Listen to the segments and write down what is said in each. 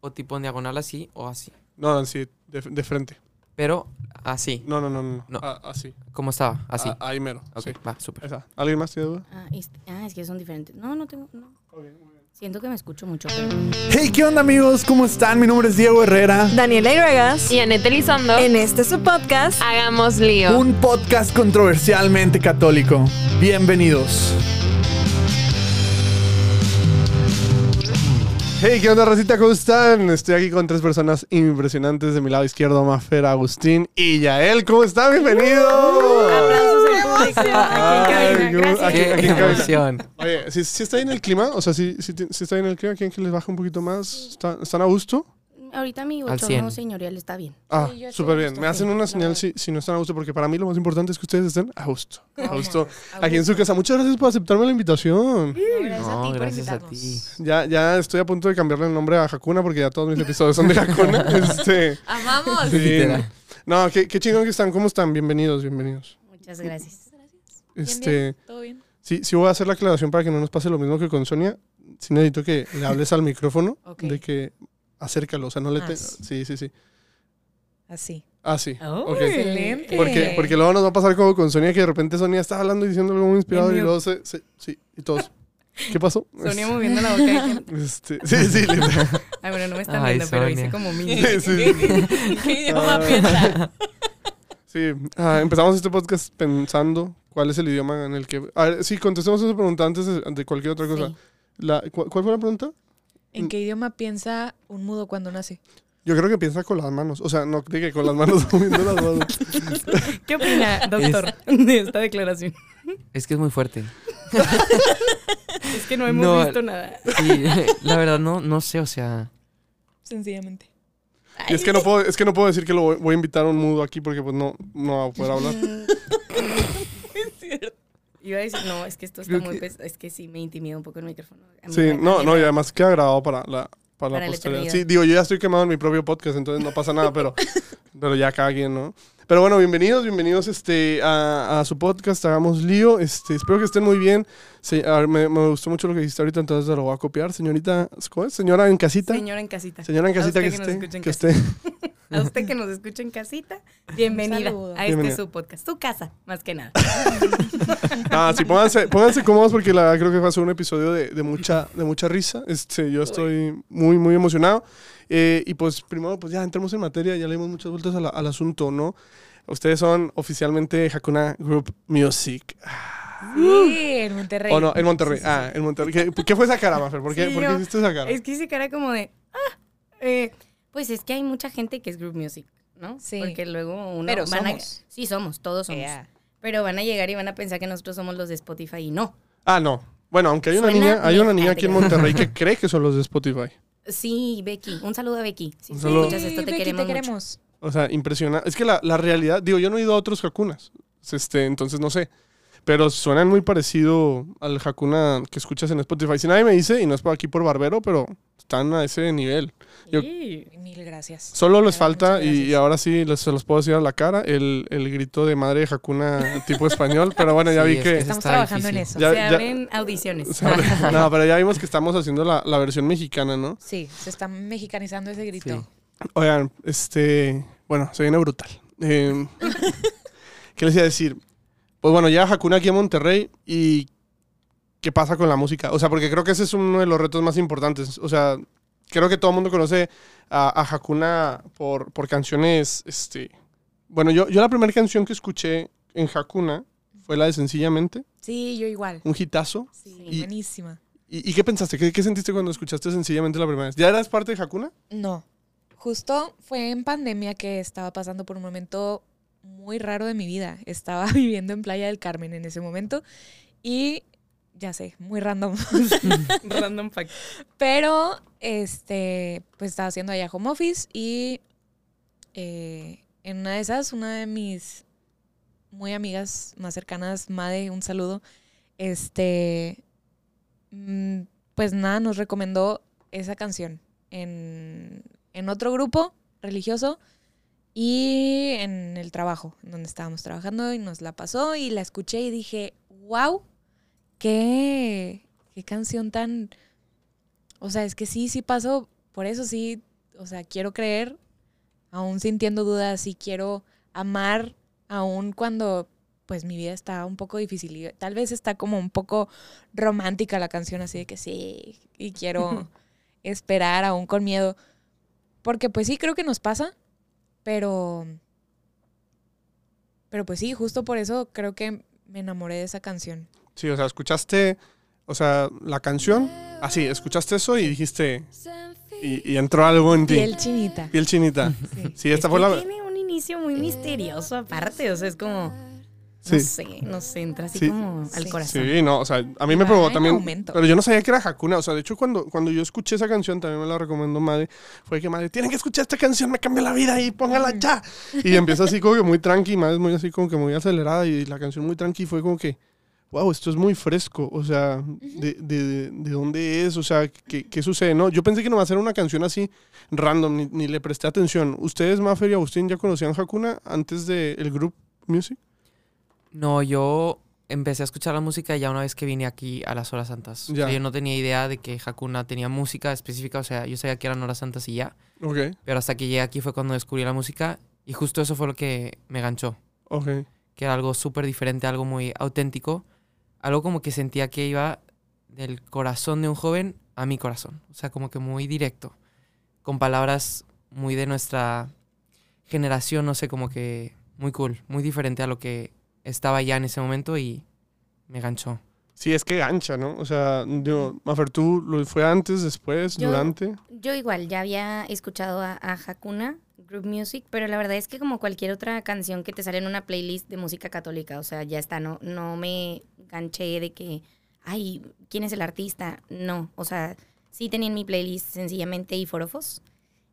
o tipo en diagonal así o así. No, sí, de, de frente. Pero así, No, no, no, no. No. Ah, así. como estaba, así. Ah, ahí mero. ok, sí. va, súper. ¿Alguien más tiene duda? Ah, es, ah, es que son diferentes. No, no tengo. No. Siento que me escucho mucho. pero- Hey, ¿qué onda amigos? ¿Cómo están? Mi nombre es Diego Herrera. Daniela Iregas. Y Anette Elizondo, En este su podcast. hagamos lío. Un podcast controversialmente católico. Bienvenidos. Hey, ¿qué onda, racita? ¿Cómo están? Estoy aquí con tres personas impresionantes. De mi lado izquierdo, Mafer, Agustín y Yael. ¿Cómo están? ¡Bienvenidos! Aplausos en cabina. qué- emoción. Oye, ¿sí, sí está ahí en el clima? O sea, ¿sí, sí, está ahí en el clima? ¿Quieren que les baje un poquito más? ¿Está- ¿Están a gusto? Ahorita mi bochorno 100. señorial está bien. Ah, Sí, súper bien. Me hacen una señal si, si no están a gusto, porque para mí lo más importante es que ustedes estén a gusto. A gusto. Aquí en su casa. Muchas gracias por aceptarme la invitación. Gracias a ti por gracias a invitarnos. ti. Ya, ya estoy a punto de cambiarle el nombre a Hakuna porque ya todos mis episodios son de Hakuna. este, Amamos. sí. Literal. No, qué, qué chingón que están. ¿Cómo están? Bienvenidos, bienvenidos. Muchas gracias. Este, ¿Todo bien? sí, sí voy a hacer la aclaración para que no nos pase lo mismo que con Sonia. Sí necesito que le hables al micrófono de que acércalo, o sea, no le te... Sí, sí, sí. Así. Ah, sí. Oh, Ok. Excelente. Porque, porque luego nos va a pasar como con Sonia, que de repente Sonia está hablando y diciendo algo muy inspirador y luego se, se- Sí, y todos. ¿Qué pasó? Sonia moviendo la boca. Este, sí, sí, literal. Ay, bueno, no me están Ay, viendo, pero hice Sonia. como mini. Sí, sí. ¿Qué idioma Ah. piensa? Sí, ah, empezamos este podcast pensando cuál es el idioma en el que... A ver, sí, contestemos esa pregunta antes de, de cualquier otra cosa. Sí. La, ¿cu- ¿Cuál fue la pregunta? ¿En qué idioma piensa un mudo cuando nace? Yo creo que piensa con las manos. O sea, no de que con las manos moviendo las manos. ¿Qué opina, doctor, de esta declaración? Es que es muy fuerte. Es que no hemos No. visto nada. Sí, la verdad no, no sé, o sea, Sencillamente. Y es que no puedo, es que no puedo decir que lo voy, voy a invitar a un mudo aquí porque pues no, no va a poder hablar. Iba a decir, no, es que esto está Creo muy que- pesado. Es que sí me intimida un poco el micrófono. Sí, me- no, no, y además queda grabado para la, para Para la posteridad. Sí, digo, yo ya estoy quemado en mi propio podcast, entonces no pasa nada, pero, pero ya cada quien, ¿no? Pero bueno, bienvenidos, bienvenidos este, a, a su podcast, Hagamos Lío. Este, espero que estén muy bien. Se- a ver, me, me gustó mucho lo que dijiste ahorita, entonces lo voy a copiar. Señorita, ¿cómo es? Señora en casita. Señora en casita. Señora en casita que, que esté. Que esté. A usted que nos escucha en casita, bienvenida a este Bienvenida. su podcast. Tu casa, más que nada. Ah, sí, pónganse, pónganse cómodos porque la verdad creo que va a ser un episodio de, de mucha, de mucha risa. Este, yo estoy muy, muy emocionado. Eh, y pues primero, pues ya entremos en materia, ya le dimos muchas vueltas a la- al asunto, ¿no? Ustedes son oficialmente Hakuna Group Music. Sí, en Monterrey. ¿O no? En Monterrey. Sí, sí, sí. Ah, en Monterrey. ¿Qué, qué fue esa cara, Mafer? ¿Por qué, Sí, ¿por qué yo- hiciste esa cara? Es que hice cara como de, ah, eh, pues es que hay mucha gente que es group music, ¿no? Sí. Porque luego uno Pero van a- somos. sí, somos, todos somos. Yeah. Pero van a llegar y van a pensar que nosotros somos los de Spotify y no. Ah, no. Bueno, aunque hay una Suena niña, hay una niña aquí en Monterrey que cree que son los de Spotify. Sí, Becky. Un saludo a Becky. Si saludo. escuchas esto, te Becky, queremos, te mucho. queremos. O sea, impresionante. Es que la, la realidad, digo, yo no he ido a otros Hakunas. Este, entonces no sé. Pero suenan muy parecido al Hakuna que escuchas en Spotify. Si nadie me dice, y no es por aquí por Barbero, pero están a ese nivel. Yo- Sí. Mil gracias. Solo les falta, y, ahora sí les, se los puedo decir a la cara, el, el grito de madre de Hakuna tipo español. Pero bueno, ya Sí, vi es que. que Estamos trabajando en eso. Ya- Se ya- abren audiciones. se abre- no, pero ya vimos que estamos haciendo la, la versión mexicana, ¿no? Sí, se está mexicanizando ese grito. Sí. Oigan, este. Bueno, se viene brutal. Eh, ¿Qué les iba a decir? Pues bueno, ya Hakuna aquí en Monterrey y. ¿Qué pasa con la música? O sea, porque creo que ese es uno de los retos más importantes. O sea, creo que todo el mundo conoce a, a Hakuna por, por canciones. Este. Bueno, yo, yo la primera canción que escuché en Hakuna fue la de Sencillamente, Sí, yo igual. un hitazo. Sí, Y- buenísima. ¿Y, y qué pensaste? ¿Qué, qué sentiste cuando escuchaste Sencillamente la primera vez? ¿Ya eras parte de Hakuna? No. Justo fue en pandemia que estaba pasando por un momento muy raro de mi vida. Estaba viviendo en Playa del Carmen en ese momento y ya sé, muy random. Random fact. Pero este, pues estaba haciendo allá home office y eh, en una de esas, una de mis muy amigas más cercanas, Made, un saludo, este, mm, pues nada, nos recomendó esa canción en, en otro grupo religioso y en el trabajo, donde estábamos trabajando y nos la pasó y la escuché y dije, wow, qué, qué canción tan... O sea, es que sí, sí pasó, por eso sí o sea, quiero creer, aún sintiendo dudas, y quiero amar, aún cuando pues mi vida está un poco difícil. Y tal vez está como un poco romántica la canción, así de que sí, y quiero esperar aún con miedo. Porque pues sí, creo que nos pasa, pero... Pero pues sí, justo por eso creo que me enamoré de esa canción. Sí, o sea, escuchaste, o sea, la canción, así, escuchaste eso y dijiste, y, y entró algo en ti. Piel chinita. Piel chinita. Sí. Sí, esta Es fue que la... Tiene un inicio muy misterioso aparte, o sea, es como, Sí. no sé, no sé, entra así Sí. como al corazón. Sí, no, o sea, a mí me Va probó en también. aumento. Pero yo no sabía que era Hakuna. O sea, de hecho, cuando, cuando yo escuché esa canción, también me la recomendó Madre. Fue que Madre, tienen que escuchar esta canción, me cambia la vida y póngala ya. Y empieza así como que muy tranqui, Madre es muy así como que muy acelerada. Y la canción muy tranqui fue como que, wow, esto es muy fresco. O sea, de, de, de dónde es? O sea, ¿qué, ¿qué sucede? No, yo pensé que no iba a ser una canción así random, ni, ni le presté atención. ¿Ustedes, Maffer y Agustín, ya conocían Hakuna antes del Group Music? No, yo empecé a escuchar la música ya una vez que vine aquí a las Horas Santas. O sea, yo no tenía idea de que Hakuna tenía música específica, o sea, yo sabía que eran Horas Santas y ya. Ok, Pero hasta que llegué aquí fue cuando descubrí la música y justo eso fue lo que me ganchó. ok. que era algo súper diferente, algo muy auténtico, algo como que sentía que iba del corazón de un joven a mi corazón, o sea, como que muy directo, con palabras muy de nuestra generación, no sé, como que muy cool, muy diferente a lo que estaba ya en ese momento y me ganchó. Sí, es que gancha, ¿no? O sea, yo, Mafer, ¿tú lo fue antes, después, Yo- durante? Yo igual, ya había escuchado a, a Hakuna, Group Music, pero la verdad es que como cualquier otra canción que te sale en una playlist de música católica, o sea, ya está, no, no me ganché de que, ay, ¿quién es el artista? No, o sea, sí tenía en mi playlist sencillamente y Forofos,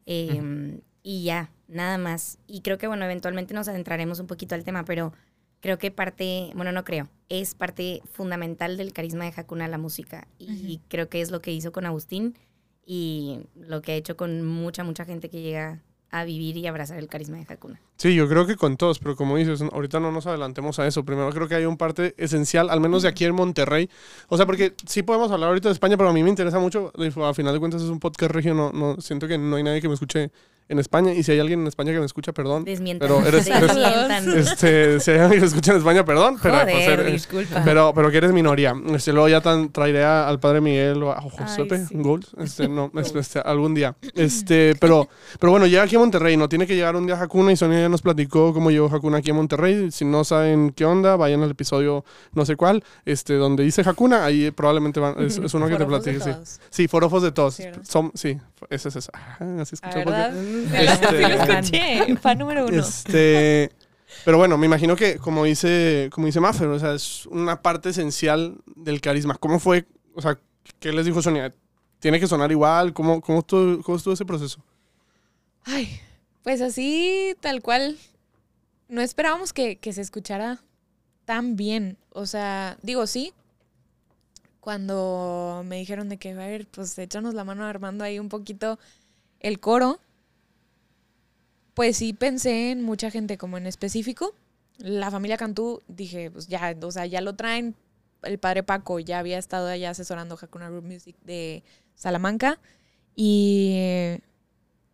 eh, y ya, nada más. Y creo que, bueno, eventualmente nos adentraremos un poquito al tema, pero creo que parte, bueno, no creo, es parte fundamental del carisma de Hakuna la música, y Ujú. creo que es lo que hizo con Agustín y lo que ha hecho con mucha, mucha gente que llega a vivir y abrazar el carisma de Hakuna. Sí, yo creo que con todos, pero como dices, ahorita no nos adelantemos a eso. Primero creo que hay un parte esencial, al menos de aquí en Monterrey. O sea, porque sí podemos hablar ahorita de España, pero a mí me interesa mucho. A final de cuentas es un podcast regio, no, no siento que no hay nadie que me escuche en España. Y si hay alguien en España que me escucha, perdón. Desmientan. Pero eres- eres-. Este, si hay alguien que me escucha en España, perdón. Pero, pues, Joder, eres- disculpa. pero, pero que eres minoría. Este, luego ya tan, traeré a- al padre Miguel o a Josepe sí. Gold. Este, no, este, este, algún día. Este, pero, pero bueno, llega aquí a Monterrey. No tiene que llegar un día a Hakuna y Sonia ya nos platicó cómo llegó Hakuna aquí a Monterrey. Si no saben qué onda, vayan al episodio no sé cuál, este, donde dice Hakuna. Ahí probablemente van- es, es uno que te platique. Sí. todos. sí, forofos de todos. Sí, sí, ese es ese. Ah, así escuché. Este- lo escuché. Fan número uno. este, pero bueno, me imagino que, como dice, como dice Maffer, o sea, es una parte esencial del carisma. ¿Cómo fue? O sea, ¿qué les dijo Sonia? ¿Tiene que sonar igual? ¿Cómo, cómo, estuvo, cómo estuvo ese proceso? Ay, pues así, tal cual. No esperábamos que, que se escuchara tan bien. O sea, digo, sí. Cuando me dijeron de que, a ver, pues échanos la mano armando ahí un poquito el coro. Pues sí pensé en mucha gente como en específico. La familia Cantú, dije, pues ya, o sea, ya lo traen. El padre Paco ya había estado allá asesorando Hakuna Group Music de Salamanca. Y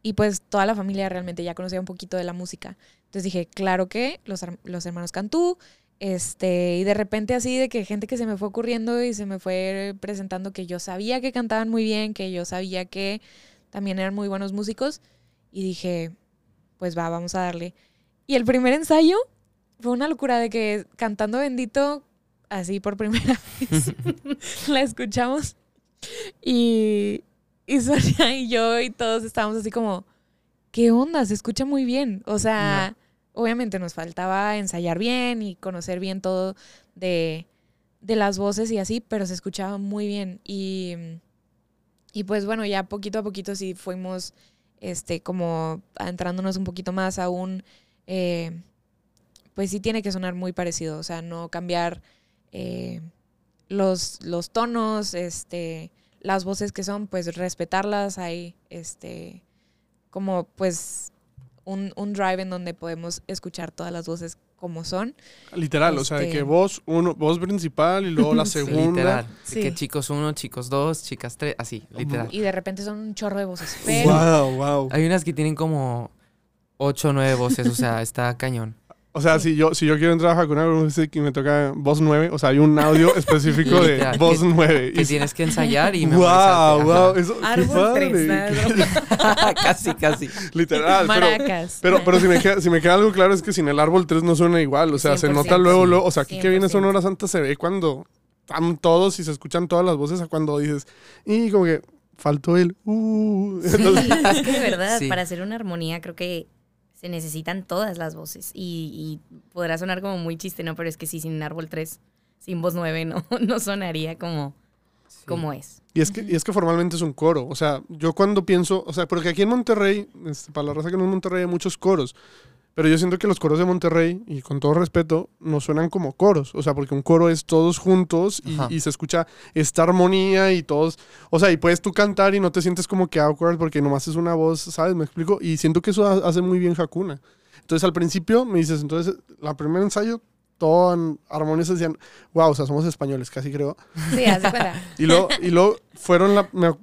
y pues toda la familia realmente ya conocía un poquito de la música. Entonces dije, claro que los, los hermanos Cantú, este, y de repente así de que gente que se me fue ocurriendo y se me fue presentando que yo sabía que cantaban muy bien, que yo sabía que también eran muy buenos músicos, y dije, pues va, vamos a darle. Y el primer ensayo fue una locura de que cantando Bendito, así por primera vez, la escuchamos. Y, y Sonia y yo y todos estábamos así como, ¿qué onda? Se escucha muy bien. O sea, obviamente nos faltaba ensayar bien y conocer bien todo de, de las voces y así, pero se escuchaba muy bien. Y, y pues bueno, ya poquito a poquito sí fuimos este, como adentrándonos un poquito más aún. eh, pues sí tiene que sonar muy parecido. O sea, no cambiar eh, los, los tonos, este las voces que son, pues respetarlas. Hay este como pues un, un drive en donde podemos escuchar todas las voces como son. Literal, o sea, de Este- que voz uno, voz principal y luego la Sí. segunda. Literal. Sí. Que chicos uno, chicos dos, chicas tres, así, literal. Y de repente son un chorro de voces. Pero Wow, wow. Hay unas que tienen como ocho o nueve voces, o sea, está cañón. O sea, si yo, si yo quiero entrar a Hakuna Music y me toca voz 9, o sea, hay un audio específico de Literal, voz que- 9. Que tienes que ensayar y Wow, memorizarte. wow, eso qué árbol tres, padre. casi, casi. Literal, pero, maracas. pero, pero si, me queda, si me queda algo claro es que sin el árbol 3 no suena igual. O sea, se 100%. nota luego, Sí. luego. O sea, aquí que viene 100%. Sonora Santa se ve cuando están todos y se escuchan todas las voces a cuando dices, y como que faltó el. Uh. Sí, Entonces, es que de verdad, Sí. para hacer una armonía creo que se necesitan todas las voces. Y, y podrá sonar como muy chiste, ¿no? Pero es que sí, sin árbol 3, sin voz 9, no, no sonaría como, Sí. como es. Y es, que, y es que formalmente es un coro. O sea, yo cuando pienso, o sea, porque aquí en Monterrey, este, para la raza que no es Monterrey, hay muchos coros. Pero yo siento que los coros de Monterrey, y con todo respeto, no suenan como coros. O sea, porque un coro es todos juntos y, y se escucha esta armonía y todos. O sea, y puedes tú cantar y no te sientes como que awkward porque nomás es una voz, ¿sabes? Me explico. Y siento que eso ha- hace muy bien Hakuna. Entonces al principio me dices, entonces, la primer ensayo, todo en armonías decían, wow, o sea, somos españoles, casi creo. Sí, cuenta. Y luego, y luego fueron, la, me-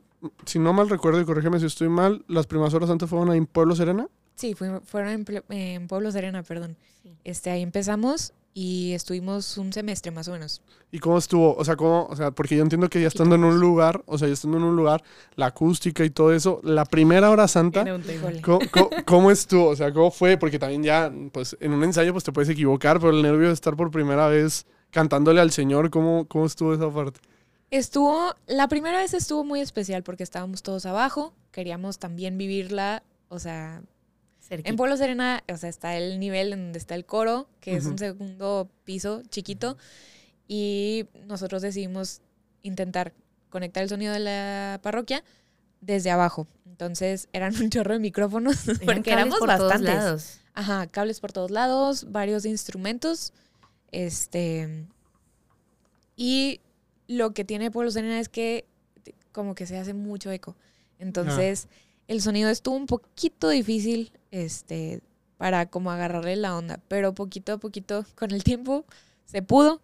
si no mal recuerdo, y corrígeme si estoy mal, las primeras horas antes fueron ahí en Pueblo Serena. Sí, fueron en, en Pueblo Serena, perdón. Sí. Este, ahí empezamos y estuvimos un semestre más o menos. ¿Y cómo estuvo? O sea, ¿cómo? O sea, porque yo entiendo que ya estando en un lugar, o sea, ya estando en un lugar, la acústica y todo eso, la primera hora santa. ¿cómo, cómo, cómo estuvo? O sea, ¿cómo fue? Porque también ya, pues, en un ensayo, pues te puedes equivocar, pero el nervio de estar por primera vez cantándole al Señor, ¿cómo, cómo estuvo esa parte? Estuvo, la primera vez estuvo muy especial porque estábamos todos abajo, queríamos también vivirla, o sea, Cerquita. en Pueblo Serena, o sea, está el nivel en donde está el coro, que es un segundo piso chiquito, y nosotros decidimos intentar conectar el sonido de la parroquia desde abajo. Entonces eran un chorro de micrófonos Eran porque cables éramos por todos bastantes. lados. Ajá, cables por todos lados, varios instrumentos. Este. Y lo que tiene Pueblo Serena es que como que se hace mucho eco. Entonces, el sonido estuvo un poquito difícil, este, para como agarrarle la onda. Pero poquito a poquito, con el tiempo, se pudo.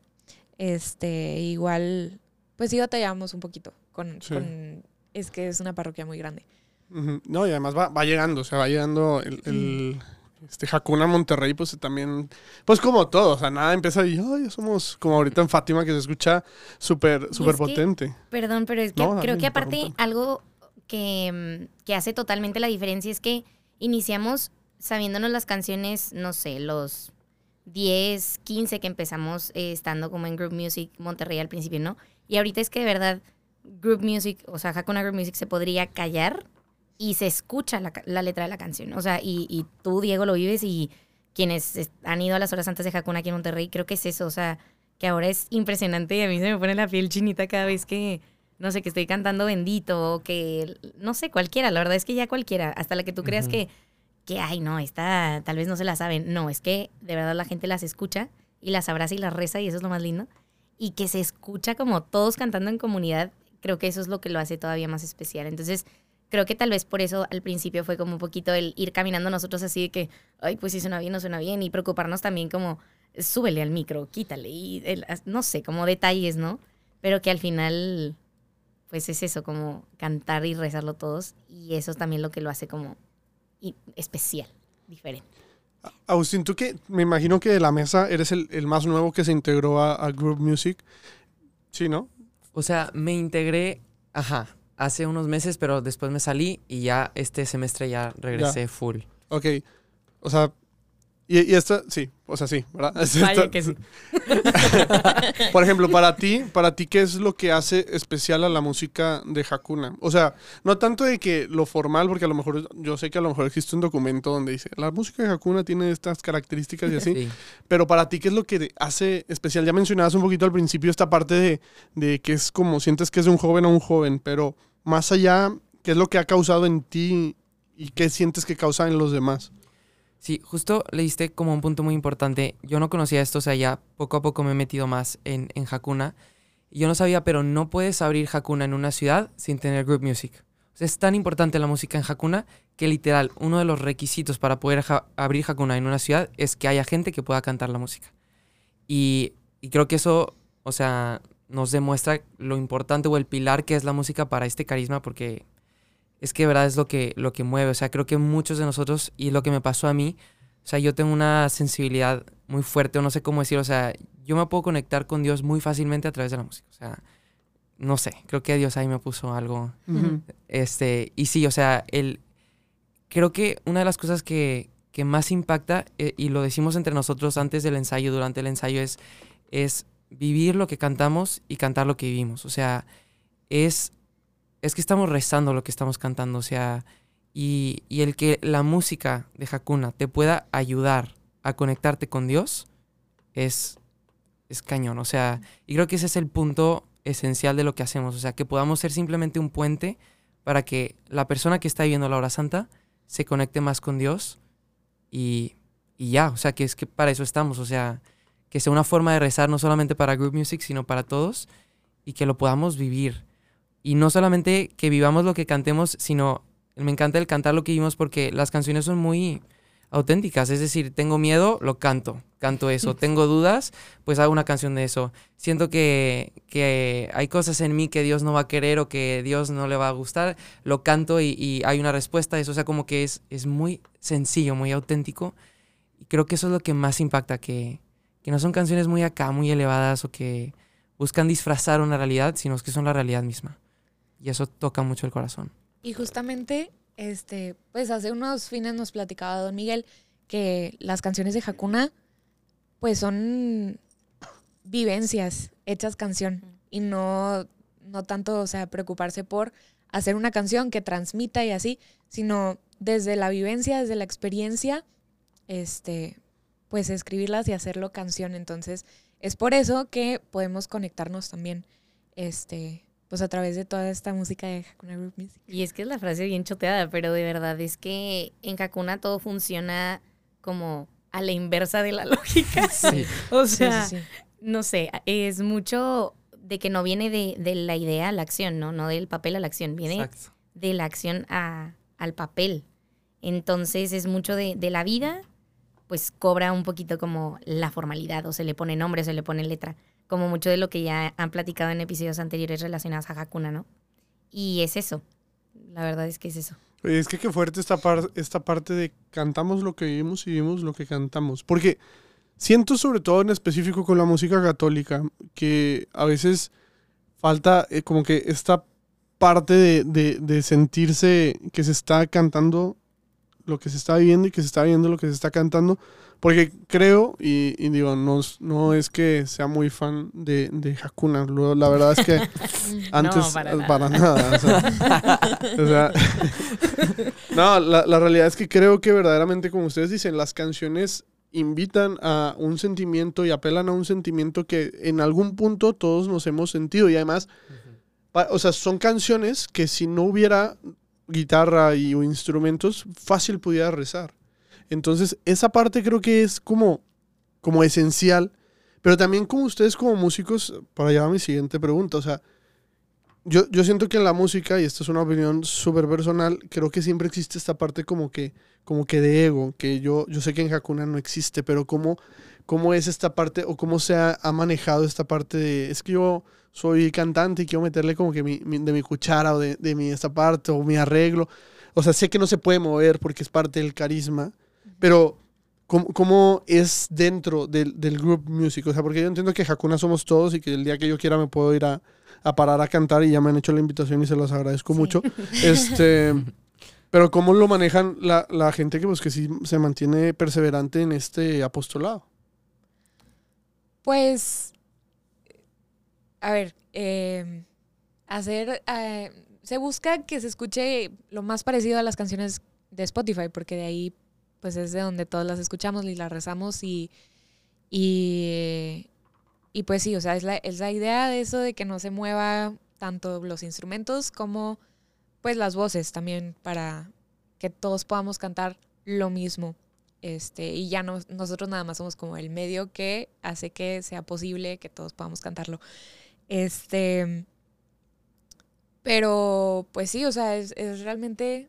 Este, igual, pues sí batallamos un poquito con, Sí. con- es que es una parroquia muy grande. No, y además va, va llegando, o sea, va llegando el, el este Hakuna Monterrey, pues también, pues como todo, o sea, nada empieza y, ay, ya somos como ahorita en Fátima que se escucha súper, súper es que- potente. Perdón, pero es que No, creo que aparte algo que, que hace totalmente la diferencia es que iniciamos sabiéndonos las canciones, no sé, los 10, 15 que empezamos eh, estando como en Group Music Monterrey al principio, ¿no? Y ahorita es que de verdad Group Music, o sea, Hakuna Group Music se podría callar y se escucha la, la letra de la canción. O sea, y, y tú, Diego, lo vives y quienes es- han ido a las horas antes de Hakuna aquí en Monterrey, creo que es eso, o sea, que ahora es impresionante y a mí se me pone la piel chinita cada vez que, no sé, que estoy cantando Bendito o que, no sé, cualquiera, la verdad es que ya cualquiera, hasta la que tú creas que, que, ay, no, esta tal vez no se la saben. No, es que de verdad la gente las escucha y las abraza y las reza y eso es lo más lindo. Y que se escucha como todos cantando en comunidad, creo que eso es lo que lo hace todavía más especial. Entonces, creo que tal vez por eso al principio fue como un poquito el ir caminando nosotros así de que, ay, pues si suena bien, no suena bien, y preocuparnos también como, súbele al micro, quítale, y el- no sé, como detalles, ¿no? Pero que al final, pues es eso, como cantar y rezarlo todos, y eso es también lo que lo hace como especial, diferente. Agustín, tú que me imagino que de la mesa eres el, el más nuevo que se integró a, a Group Music. Sí, ¿no? O sea, me integré, ajá, hace unos meses, pero después me salí y ya este semestre ya regresé full. Ok. O sea, y, y esta, sí, o sea, sí, ¿verdad? Vaya Esta- que sí. Por ejemplo, para ti, para ti, ¿qué es lo que hace especial a la música de Hakuna? O sea, no tanto de que lo formal, porque a lo mejor, yo sé que a lo mejor existe un documento donde dice, la música de Hakuna tiene estas características y así, Sí. pero para ti, ¿qué es lo que hace especial? Ya mencionabas un poquito al principio esta parte de, de que es como, sientes que es de un joven a un joven, pero más allá, ¿qué es lo que ha causado en ti y qué sientes que causa en los demás? Sí, justo le diste como un punto muy importante. Yo no conocía esto, o sea, ya poco a poco me he metido más en, en Hakuna. Yo no sabía, pero no puedes abrir Hakuna en una ciudad sin tener group music. O sea, es tan importante la música en Hakuna que literal, uno de los requisitos para poder abrir Hakuna en una ciudad es que haya gente que pueda cantar la música. Y, y creo que eso, o sea, nos demuestra lo importante o el pilar que es la música para este carisma, porque es que de verdad es lo que, lo que mueve. O sea, creo que muchos de nosotros, y lo que me pasó a mí, o sea, yo tengo una sensibilidad muy fuerte, o no sé cómo decir, o sea, yo me puedo conectar con Dios muy fácilmente a través de la música. O sea, no sé, creo que Dios ahí me puso algo. Este, y sí, o sea, el, creo que una de las cosas que, que más impacta, eh, y lo decimos entre nosotros antes del ensayo, durante el ensayo, es, es vivir lo que cantamos y cantar lo que vivimos. O sea, es, es que estamos rezando lo que estamos cantando. O sea, y, y el que la música de Hakuna te pueda ayudar a conectarte con Dios es, es cañón. O sea, y creo que ese es el punto esencial de lo que hacemos. O sea, que podamos ser simplemente un puente para que la persona que está viviendo la hora santa se conecte más con Dios y, y ya. O sea, que es que para eso estamos. O sea, que sea una forma de rezar no solamente para Group Music, sino para todos y que lo podamos vivir. Y no solamente que vivamos lo que cantemos, sino me encanta el cantar lo que vivimos porque las canciones son muy auténticas. Es decir, tengo miedo, lo canto, canto eso. tengo dudas, pues hago una canción de eso. Siento que, que hay cosas en mí que Dios no va a querer o que Dios no le va a gustar, lo canto y, y hay una respuesta a eso. O sea, como que es, es muy sencillo, muy auténtico. Y creo que eso es lo que más impacta, que, que no son canciones muy acá, muy elevadas o que buscan disfrazar una realidad, sino que son la realidad misma. Y eso toca mucho el corazón. Y justamente, este, pues hace unos fines nos platicaba Don Miguel que las canciones de Hakuna, pues son vivencias hechas canción y no, no tanto, o sea, preocuparse por hacer una canción que transmita y así, sino desde la vivencia, desde la experiencia, este, pues escribirlas y hacerlo canción. Entonces, es por eso que podemos conectarnos también, este, pues a través de toda esta música de Hakuna Group Music. Y es que es la frase bien choteada, pero de verdad es que en Hakuna todo funciona como a la inversa de la lógica. Sí. O Sí, sea, sí, sí. no sé, es mucho de que no viene de, de la idea a la acción, ¿no? No del papel a la acción, viene Exacto. de la acción a, al papel. Entonces es mucho de, de la vida, pues cobra un poquito como la formalidad, o se le pone nombre, o se le pone letra, como mucho de lo que ya han platicado en episodios anteriores relacionados a Hakuna, ¿no? Y es eso, la verdad es que es eso. Oye, es que qué fuerte esta, par- esta parte de cantamos lo que vivimos y vivimos lo que cantamos. Porque siento sobre todo en específico con la música católica que a veces falta eh, como que esta parte de, de- de sentirse que se está cantando lo que se está viviendo y que se está viendo lo que se está cantando. Porque creo, y, y digo, no, es- no es que sea muy fan de, de Hakuna, la verdad es que antes para eh, nada. para nada. o sea, o sea, no, la, la realidad es que creo que verdaderamente, como ustedes dicen, las canciones invitan a un sentimiento y apelan a un sentimiento que en algún punto todos nos hemos sentido. Y además, o sea, son canciones que si no hubiera guitarra y o instrumentos, fácil pudiera rezar. Entonces, esa parte creo que es como, como esencial. Pero también como ustedes como músicos, para llevar a mi siguiente pregunta, o sea, yo, yo siento que en la música, y esta es una opinión súper personal, creo que siempre existe esta parte como que, como que de ego, que yo, yo sé que en Hakuna no existe, pero cómo, cómo es esta parte o cómo se ha, ha manejado esta parte de, es que yo soy cantante y quiero meterle como que mi, mi- de mi cuchara o de, de mi esta parte o mi arreglo. O sea, sé que no se puede mover porque es parte del carisma, pero ¿cómo, cómo es dentro del, del group music? O sea, porque yo entiendo que Hakuna somos todos y que el día que yo quiera me puedo ir a, a parar a cantar y ya me han hecho la invitación y se los agradezco Sí. mucho. Este, pero ¿cómo lo manejan la, la gente que, pues, que sí se mantiene perseverante en este apostolado? Pues, a ver, eh, hacer, eh, se busca que se escuche lo más parecido a las canciones de Spotify, porque de ahí, pues es de donde todas las escuchamos y las rezamos y, y, y pues sí, o sea, es la, idea de eso de que no se mueva tanto los instrumentos como pues las voces también para que todos podamos cantar lo mismo. Este, y ya no, nosotros nada más somos como el medio que hace que sea posible que todos podamos cantarlo. Este, Pero pues sí, o sea, es, es realmente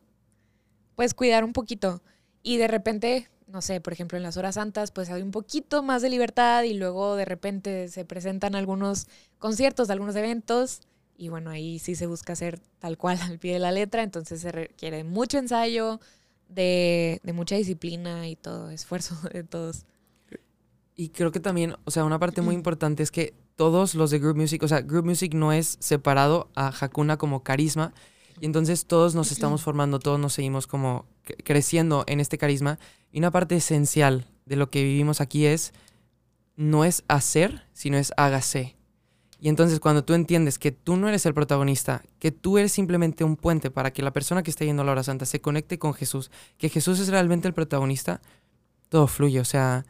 pues cuidar un poquito. Y de repente, no sé, por ejemplo, en las horas santas, pues hay un poquito más de libertad y luego de repente se presentan algunos conciertos, algunos eventos. Y bueno, ahí sí se busca hacer tal cual al pie de la letra, entonces se requiere mucho ensayo, de, de mucha disciplina y todo, esfuerzo de todos. Y creo que también, o sea, una parte muy importante es que todos los de Group Music, o sea, Group Music no es separado a Hakuna como carisma. Y entonces todos nos estamos formando, todos nos seguimos como cre- creciendo en este carisma. Y una parte esencial de lo que vivimos aquí es, no es hacer, sino es hágase. Y entonces cuando tú entiendes que tú no eres el protagonista, que tú eres simplemente un puente para que la persona que está yendo a la hora santa se conecte con Jesús, que Jesús es realmente el protagonista, todo fluye. O sea,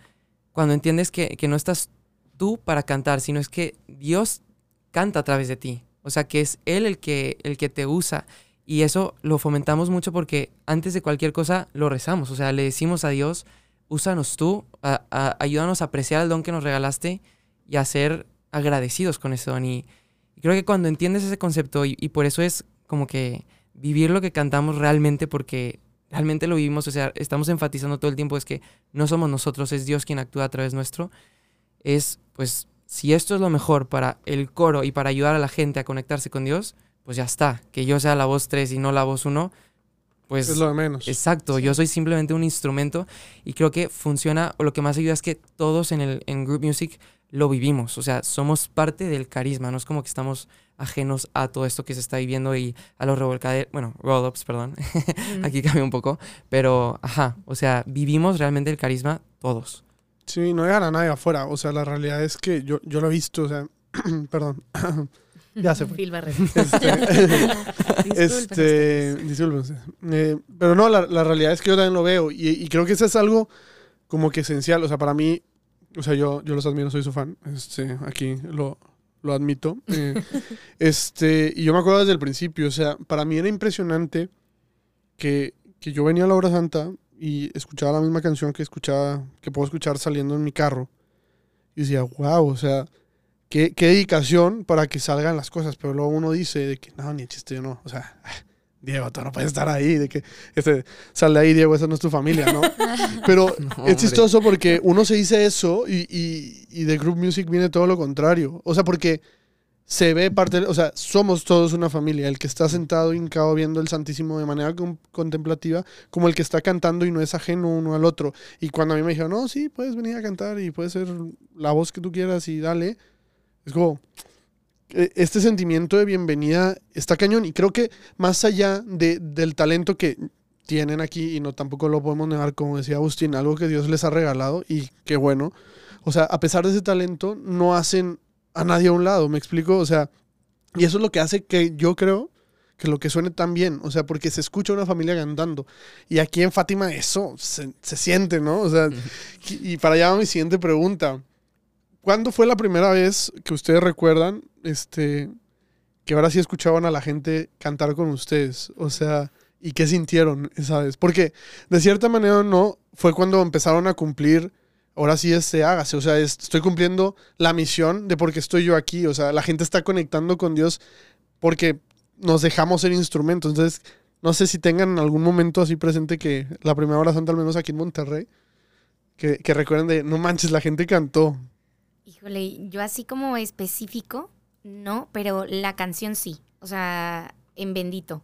cuando entiendes que, que no estás tú para cantar, sino es que Dios canta a través de ti. O sea, que es Él el que, el que te usa. Y eso lo fomentamos mucho porque antes de cualquier cosa lo rezamos. O sea, le decimos a Dios, úsanos tú, ayúdanos a apreciar el don que nos regalaste y a ser agradecidos con ese don. Y, y creo que cuando entiendes ese concepto, y, y por eso es como que vivir lo que cantamos realmente, porque realmente lo vivimos, o sea, estamos enfatizando todo el tiempo, es que no somos nosotros, es Dios quien actúa a través nuestro, es pues si esto es lo mejor para el coro y para ayudar a la gente a conectarse con Dios, pues ya está, que yo sea la voz 3 y no la voz 1, pues es lo de menos. Exacto, yo soy simplemente un instrumento y creo que funciona, o lo que más ayuda es que todos en, el, en Group Music lo vivimos, o sea, somos parte del carisma, no es como que estamos ajenos a todo esto que se está viviendo y a los revolcaderos, bueno, roll-ups, perdón, aquí cambió un poco, pero ajá, o sea, vivimos realmente el carisma todos. Sí, no dejan a nadie afuera. O sea, la realidad es que yo, yo lo he visto, o sea, perdón. ya se fue. Phil Barrera. Este, disculpen. Eh, pero no, la, la realidad es que yo también lo veo y, y creo que eso es algo como que esencial. O sea, para mí, o sea, yo, yo los admiro, soy su fan. Este, aquí lo, lo admito. Eh, este, y yo me acuerdo desde el principio, o sea, para mí era impresionante que, que yo venía a la hora santa y escuchaba la misma canción que escuchaba, que puedo escuchar saliendo en mi carro. Y decía, wow, o sea, qué, qué dedicación para que salgan las cosas. Pero luego uno dice de que no, ni de chiste, yo no. O sea, Diego, tú no puedes estar ahí. De que este, sal de ahí, Diego, esa no es tu familia, ¿no? Pero No, es chistoso porque uno se dice eso y, y, y de Group Music viene todo lo contrario. O sea, porque se ve parte, o sea, somos todos una familia. El que está sentado hincado viendo el Santísimo de manera con- contemplativa, como el que está cantando y no es ajeno uno al otro. Y cuando a mí me dijeron, no, sí, puedes venir a cantar y puedes ser la voz que tú quieras y dale, es como, eh, este sentimiento de bienvenida está cañón. Y creo que más allá de, del talento que tienen aquí, y no tampoco lo podemos negar, como decía Agustín, algo que Dios les ha regalado y qué bueno. O sea, a pesar de ese talento, no hacen a nadie a un lado, ¿me explico? O sea, y eso es lo que hace que yo creo que lo que suene tan bien, o sea, porque se escucha una familia cantando. Y aquí en Fátima eso se, se siente, ¿no? O sea, y, y para allá va mi siguiente pregunta. ¿Cuándo fue la primera vez que ustedes recuerdan, este, que ahora sí escuchaban a la gente cantar con ustedes? O sea, ¿y qué sintieron esa vez? Porque de cierta manera no, fue cuando empezaron a cumplir, ahora sí es se hágase, o sea, es- estoy cumpliendo la misión de por qué estoy yo aquí, o sea, la gente está conectando con Dios porque nos dejamos ser instrumentos, entonces no sé si tengan en algún momento así presente que la primera hora santa, al menos aquí en Monterrey, que, que recuerden de, no manches, la gente cantó. Híjole, yo así como específico, no, pero la canción sí. O sea, en Bendito.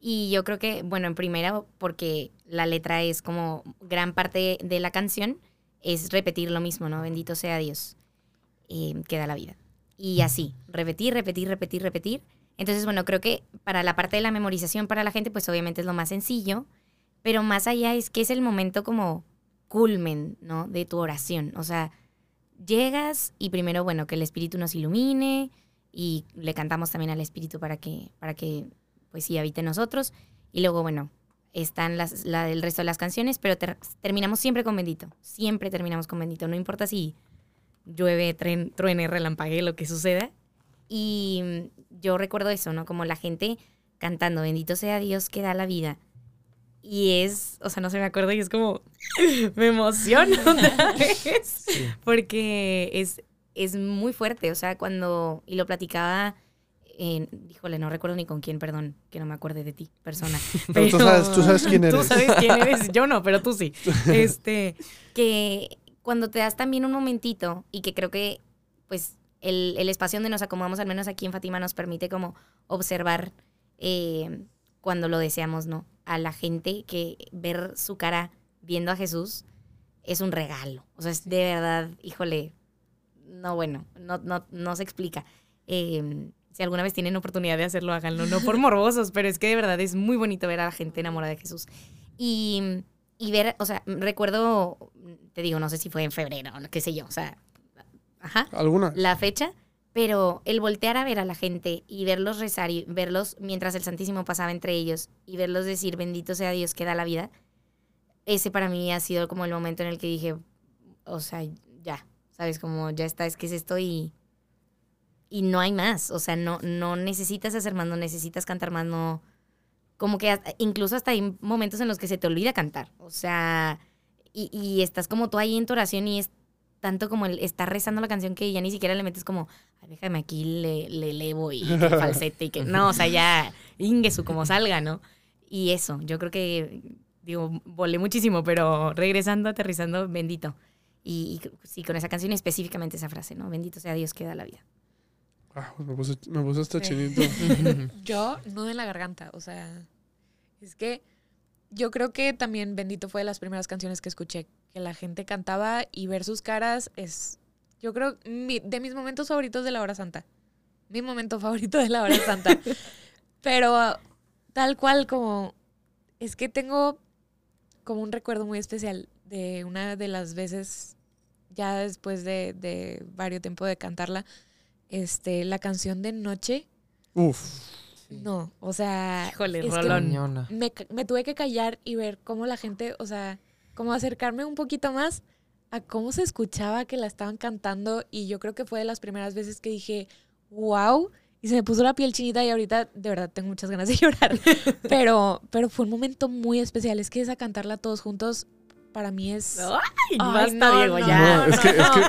Y yo creo que, bueno, en primera, porque la letra es como gran parte de la canción, es repetir lo mismo, ¿no? Bendito sea Dios, eh, que da la vida. Y así, repetir, repetir, repetir, repetir. Entonces, bueno, creo que para la parte de la memorización para la gente, pues obviamente es lo más sencillo, pero más allá es que es el momento como culmen, ¿no? De tu oración. O sea, llegas y primero, bueno, que el Espíritu nos ilumine y le cantamos también al Espíritu para que, para que pues sí, habite nosotros. Y luego, bueno, están las, la del resto de las canciones, pero ter- terminamos siempre con bendito. Siempre terminamos con bendito. No importa si llueve, tren, truene, relampague, lo que suceda. Y mm, yo recuerdo eso, ¿no? Como la gente cantando, bendito sea Dios que da la vida. Y es, o sea, no se me acuerda y es como, me emociono otra vez. Porque es, es muy fuerte, o sea, cuando, y lo platicaba eh, híjole, no recuerdo ni con quién, perdón, que no me acuerde de ti, persona. Pero tú sabes, tú sabes quién eres. Tú sabes quién eres, yo no, pero tú sí. Este, que cuando te das también un momentito y que creo que, pues, el, el espacio donde nos acomodamos, al menos aquí en Fátima, nos permite como observar eh, cuando lo deseamos, ¿no? A la gente que ver su cara viendo a Jesús es un regalo. O sea, es de verdad, híjole, no, bueno, no, no, no se explica. Eh, si alguna vez tienen oportunidad de hacerlo, háganlo. No por morbosos, pero es que de verdad es muy bonito ver a la gente enamorada de Jesús. Y, y ver, o sea, recuerdo, te digo, no sé si fue en febrero, qué sé yo, o sea, ajá, ¿Alguna? la fecha, pero el voltear a ver a la gente y verlos rezar y verlos mientras el Santísimo pasaba entre ellos y verlos decir, bendito sea Dios que da la vida, ese para mí ha sido como el momento en el que dije, o sea, ya, ¿sabes? Como ya está, es que es esto y, y no hay más, o sea, no, no necesitas hacer más, no necesitas cantar más, no, como que hasta- incluso hasta hay momentos en los que se te olvida cantar, o sea, y, y estás como tú ahí en tu oración y es tanto como el estar rezando la canción que ya ni siquiera le metes como, "Ay, déjame aquí, le, le elevo y que falsete y que, no, o sea, ya, ingesu, como salga, ¿no? Y eso, yo creo que, digo, volé muchísimo, pero regresando, aterrizando, bendito. Y, y sí, con esa canción específicamente esa frase, ¿no? Bendito sea Dios que da la vida. Ah, me puse, me puse hasta chinito. Yo, nudo en la garganta, o sea, es que yo creo que también Bendito fue de las primeras canciones que escuché, que la gente cantaba y ver sus caras es, yo creo, mi- de mis momentos favoritos de la hora santa. Mi momento favorito de la hora santa. Pero tal cual como, es que tengo como un recuerdo muy especial de una de las veces, ya después de, de varios tiempo de cantarla, este, la canción de Noche. Uf. No, o sea, Híjole, es rolón. Me, me tuve que callar y ver cómo la gente, o sea, como acercarme un poquito más a cómo se escuchaba que la estaban cantando y yo creo que fue de las primeras veces que dije, wow, y se me puso la piel chinita y ahorita de verdad tengo muchas ganas de llorar, pero, pero fue un momento muy especial, es que esa cantarla todos juntos para mí es... Ay, Ay, basta, no, Diego, ya. No, es que, es que,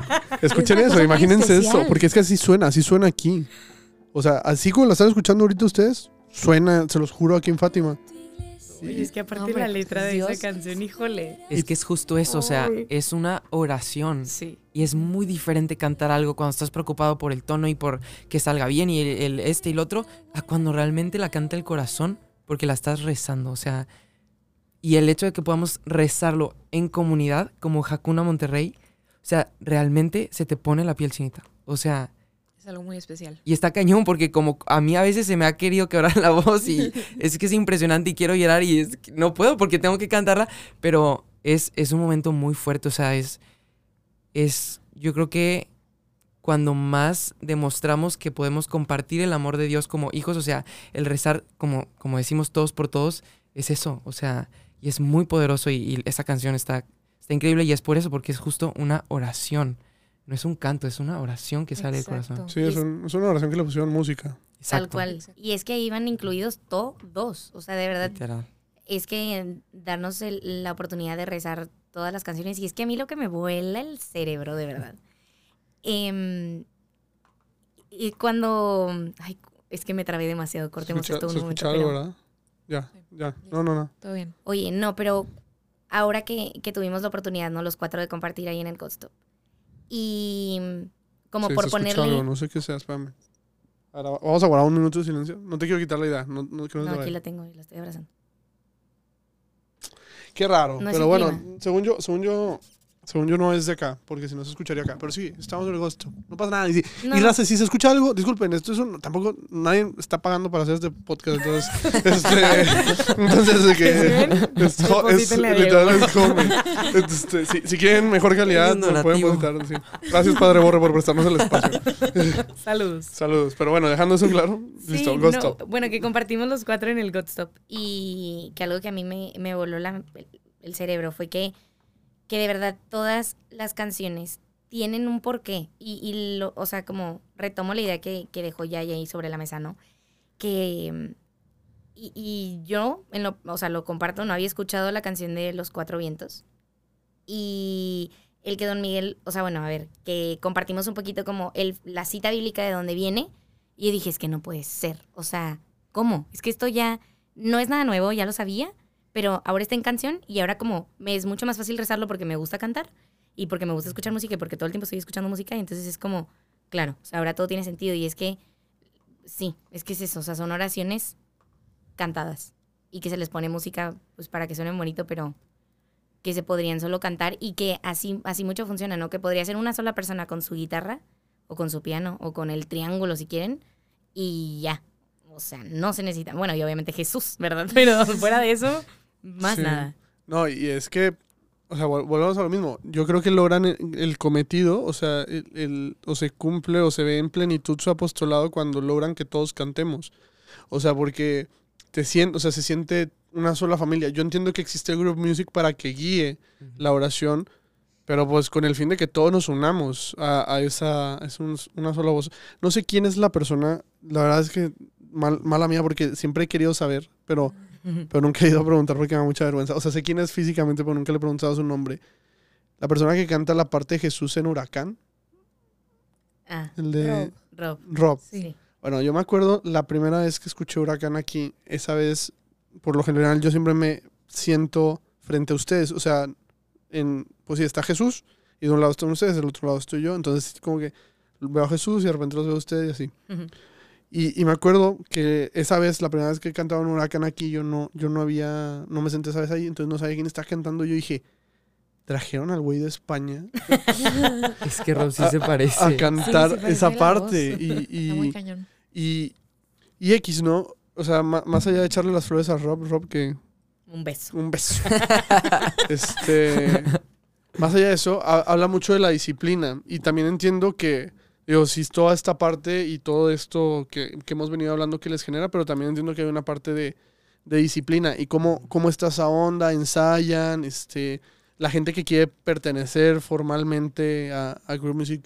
escuchen eso, imagínense eso, porque es que así suena, así suena aquí. O sea, así como la están escuchando ahorita ustedes, suena, se los juro, aquí en Fátima. Oye, es que aparte No, la letra pues, de Dios. esa canción, híjole. Es que es justo eso, o sea, es una oración. Sí. Y es muy diferente cantar algo cuando estás preocupado por el tono y por que salga bien y el, el este y el otro, a cuando realmente la canta el corazón porque la estás rezando. O sea, y el hecho de que podamos rezarlo en comunidad, como Hakuna Monterrey, o sea, realmente se te pone la piel chinita. O sea, Es algo muy especial. y está cañón porque como a mí a veces se me ha querido quebrar la voz y es que es impresionante y quiero llorar y es que no puedo porque tengo que cantarla, pero es, es un momento muy fuerte, o sea, es, es, yo creo que cuando más demostramos que podemos compartir el amor de Dios como hijos, o sea, el rezar como, como decimos todos por todos, es eso, o sea, y es muy poderoso y, y esa canción está, está increíble y es por eso, porque es justo una oración. No es un canto, es una oración que sale del corazón. Sí, es, un- es una oración que le pusieron música. Tal cual. Y es que ahí van incluidos todos. O sea, de verdad, Literal. es que darnos el- la oportunidad de rezar todas las canciones. Y es que a mí lo que me vuela el cerebro, de verdad. Em, y cuando. Ay, es que me trabé demasiado. Cortemos esto se un momento. escucha algo, pero- ¿verdad? Ya, ya. No, no, no. Todo bien. Oye, no, pero ahora que, que tuvimos la oportunidad, ¿no? Los cuatro de compartir ahí en el Godstop. Y como Sí, por se ponerle. algo, no sé qué sea, espérame. Ahora, vamos a guardar un minuto de silencio. No te quiero quitar la idea. No, no, que no No, te aquí vaya. la tengo y la estoy abrazando. Qué raro. No pero bueno, clima. según yo, según yo, según yo no es de acá, porque si no se escucharía acá. Pero sí, estamos en el Godstop. No pasa nada. Y, si- No. y raza, si se escucha algo, disculpen, esto es un, tampoco nadie está pagando para hacer este podcast, entonces, este, entonces que es, jo- es, literal es home. Este, si, si quieren mejor calidad, nos pueden depositar. sí. Gracias Padre Borre por prestarnos el espacio. Saludos. Saludos. Pero bueno, dejando eso claro, listo, Sí, no, bueno, que compartimos los cuatro en el Godstop. Y que algo que a mí me, me voló la- el cerebro fue que, que de verdad todas las canciones tienen un porqué. Y, y lo, o sea, como retomo la idea que, que dejó Yaya ahí sobre la mesa, ¿no? Que. Y, y yo, en lo, o sea, lo comparto, no había escuchado la canción de Los Cuatro Vientos. Y el que Don Miguel, o sea, bueno, a ver, que compartimos un poquito como el, la cita bíblica de dónde viene Y dije, es que no puede ser. O sea, ¿cómo? Es que esto ya no es nada nuevo, ya lo sabía, pero ahora está en canción y ahora como me es mucho más fácil rezarlo porque me gusta cantar y porque me gusta escuchar música y porque todo el tiempo estoy escuchando música y entonces es como, claro, ahora todo tiene sentido y es que, sí, es que es eso, o sea, son oraciones cantadas y que se les pone música pues para que suenen bonito, pero que se podrían solo cantar y que así, así mucho funciona, ¿no? Que podría ser una sola persona con su guitarra o con su piano o con el triángulo si quieren y ya. O sea, no se necesita. Bueno, y obviamente Jesús, ¿verdad? Pero fuera de eso, más Sí. nada. No, y es que, o sea, vol- volvemos a lo mismo. Yo creo que logran el, el cometido, o sea, el, el- o se cumple o se ve en plenitud su apostolado cuando logran que todos cantemos. O sea, porque te sien- o sea, se siente una sola familia. Yo entiendo que existe el group music para que guíe la oración, pero pues con el fin de que todos nos unamos a, a esa, es un- una sola voz. No sé quién es la persona, la verdad es que mal- mala mía porque siempre he querido saber, pero pero nunca he ido a preguntar porque me da mucha vergüenza. O sea, sé quién es físicamente, pero nunca le he preguntado su nombre. La persona que canta la parte de Jesús en Huracán, Ah, el de Rob. Rob. Sí. Bueno, yo me acuerdo la primera vez que escuché Huracán aquí, esa vez, por lo general, yo siempre me siento frente a ustedes. O sea, en, pues sí, está Jesús, y de un lado están ustedes, del otro lado estoy yo. Entonces, como que veo a Jesús y de repente los veo a ustedes y así. Ujú. Y, y me acuerdo que esa vez, la primera vez que cantaba en Huracán aquí, yo no, yo no había, no me senté esa vez ahí, entonces no sabía quién estaba cantando. Yo dije, trajeron al güey de España Es que Rob sí se parece. a cantar Sí, sí parece esa parte. Y, Está muy y, cañón. y, y X, ¿no? O sea, más allá de echarle las flores a Rob, Rob, que Un beso. un beso. este, más allá de eso, ha- habla mucho de la disciplina. Y también entiendo que, digo, sí, toda esta parte y todo esto que, que hemos venido hablando que les genera, pero también entiendo que hay una parte de, de disciplina. Y cómo, cómo está esa onda, ensayan, este, la gente que quiere pertenecer formalmente a, a Group Music,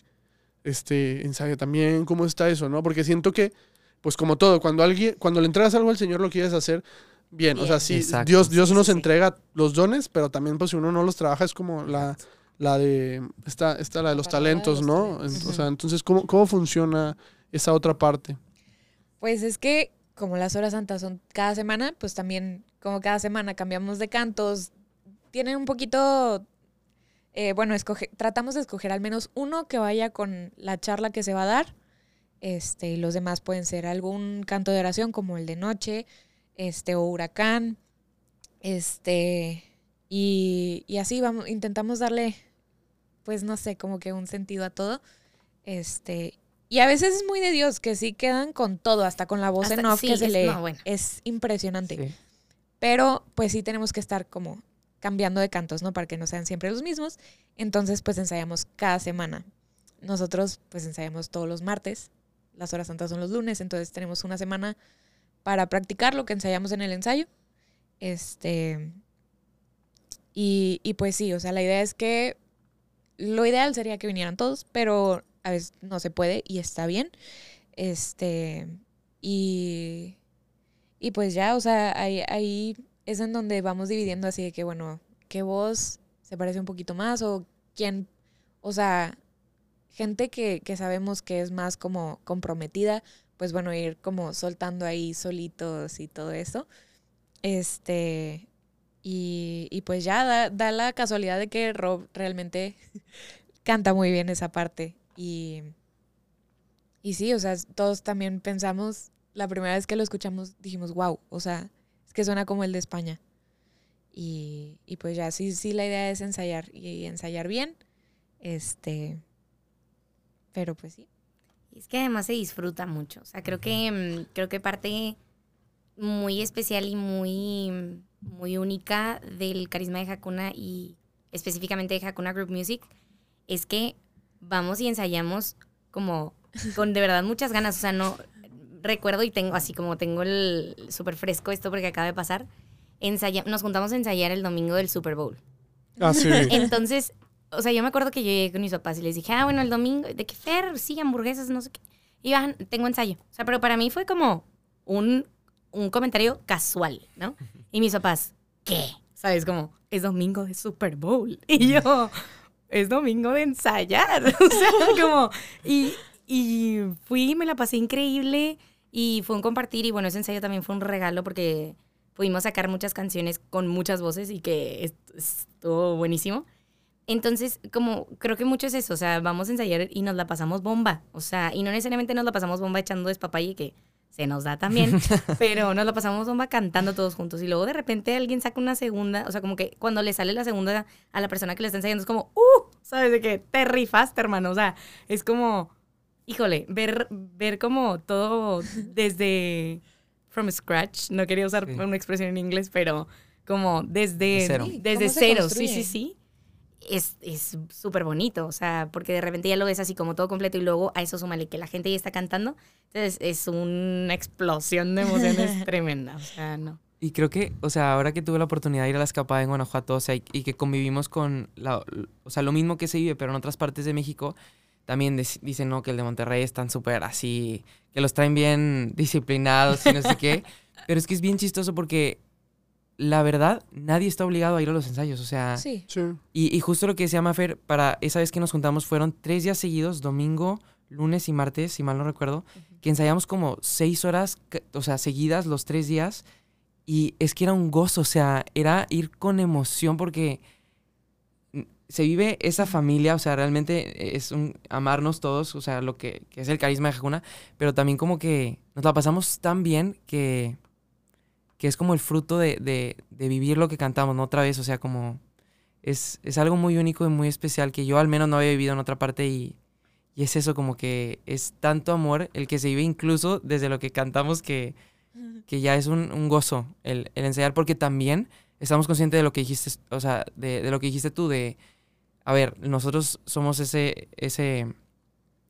este, ensaya también. ¿Cómo está eso, no? Porque siento que, pues como todo, cuando alguien, cuando le entregas algo al Señor, lo quieres hacer bien. O sea, sí. Dios, Dios nos sí, sí. entrega los dones, pero también, pues, si uno no los trabaja, es como la, la de, esta, esta, la de los de talentos, los ¿no? talentos. O sea, entonces, ¿cómo, ¿cómo funciona esa otra parte? Pues es que como las horas santas son cada semana, pues también como cada semana cambiamos de cantos, tienen un poquito, eh, bueno, escoge- tratamos de escoger al menos uno que vaya con la charla que se va a dar. Este, y los demás pueden ser algún canto de oración como el de noche, este, o huracán, este, y, y así vamos, intentamos darle, pues no sé, como que un sentido a todo. Este, y a veces es muy de Dios, que sí quedan con todo, hasta con la voz Hasta- en off sí, que se es- lee. no, bueno. Es impresionante. Sí. Pero pues sí tenemos que estar como cambiando de cantos, ¿no? Para que no sean siempre los mismos. Entonces pues ensayamos cada semana. Nosotros pues ensayamos todos los martes. Las horas santas son los lunes, entonces tenemos una semana para practicar lo que ensayamos en el ensayo. Este. Y, y pues sí, o sea, la idea es que lo ideal sería que vinieran todos, pero a veces no se puede y está bien. Este. Y. Y pues ya, o sea, ahí, ahí es en donde vamos dividiendo así de que, bueno, qué voz se parece un poquito más o quién, o sea, gente que, que sabemos que es más como comprometida, pues bueno, ir como soltando ahí solitos y todo eso. Este, y, y pues ya da, da la casualidad de que Rob realmente canta muy bien esa parte. Y, y sí, o sea, todos también pensamos, la primera vez que lo escuchamos dijimos, wow, o sea, es que suena como el de España. Y, y pues ya, sí, sí, la idea es ensayar y ensayar bien. Este, pero pues sí. Y es que además se disfruta mucho. O sea, creo que, mm, creo que parte muy especial y muy, muy única del carisma de Hakuna y específicamente de Hakuna Group Music es que vamos y ensayamos como con de verdad muchas ganas. O sea, no recuerdo y tengo así como tengo el súper fresco esto porque acaba de pasar. Ensaya, nos juntamos a ensayar el domingo del Super Bowl. Ah, sí. Entonces, o sea, yo me acuerdo que yo llegué con mis papás y les dije, ah, bueno, el domingo, ¿de qué Fer? Sí, hamburguesas, no sé qué. Y bajan, tengo ensayo. O sea, pero para mí fue como un, un comentario casual, ¿no? Y mis papás, ¿qué? ¿Sabes? Como, es domingo de Super Bowl. Y yo, es domingo de ensayar. O sea, como, y, y fui, me la pasé increíble y fue un compartir y bueno, ese ensayo también fue un regalo porque pudimos sacar muchas canciones con muchas voces y que est- estuvo buenísimo. Entonces, como creo que mucho es eso, o sea, vamos a ensayar y nos la pasamos bomba, o sea, y no necesariamente nos la pasamos bomba echando despapalle, que se nos da también, pero nos la pasamos bomba cantando todos juntos y luego de repente alguien saca una segunda, o sea, como que cuando le sale la segunda a la persona que le está ensayando es como, ¡uh! ¿Sabes? De que te rifaste, hermano, o sea, es como, híjole, ver, ver como todo desde from scratch, no quería usar Sí. una expresión en inglés, pero como desde De cero. Sí, desde ¿cómo se cero, sí, sí, sí. Es es súper bonito, o sea, porque de repente ya lo ves así como todo completo y luego a eso súmale que la gente ya está cantando. Entonces es una explosión de emociones tremenda, o sea, no. Y creo que, o sea, ahora que tuve la oportunidad de ir a la escapada en Guanajuato, o sea, y, y que convivimos con, la, o sea, lo mismo que se vive, pero en otras partes de México, también dec- dicen, no, que el de Monterrey están súper así, que los traen bien disciplinados y no sé qué. Pero es que es bien chistoso porque, la verdad, nadie está obligado a ir a los ensayos, o sea... Sí. Sí. Y, y justo lo que decía Mafer, para esa vez que nos juntamos fueron tres días seguidos, domingo, lunes y martes, si mal no recuerdo, que ensayamos como seis horas, o sea, seguidas los tres días. Y es que era un gozo, o sea, era ir con emoción porque se vive esa familia, o sea, realmente es un amarnos todos, o sea, lo que, que es el carisma de Hakuna, pero también como que nos la pasamos tan bien que, que es como el fruto de, de, de vivir lo que cantamos, ¿no? Otra vez, o sea, como es, es algo muy único y muy especial que yo al menos no había vivido en otra parte y, y es eso, como que es tanto amor el que se vive incluso desde lo que cantamos que, que ya es un, un gozo el, el ensayar porque también estamos conscientes de lo que dijiste, o sea, de, de lo que dijiste tú, de, a ver, nosotros somos ese, ese,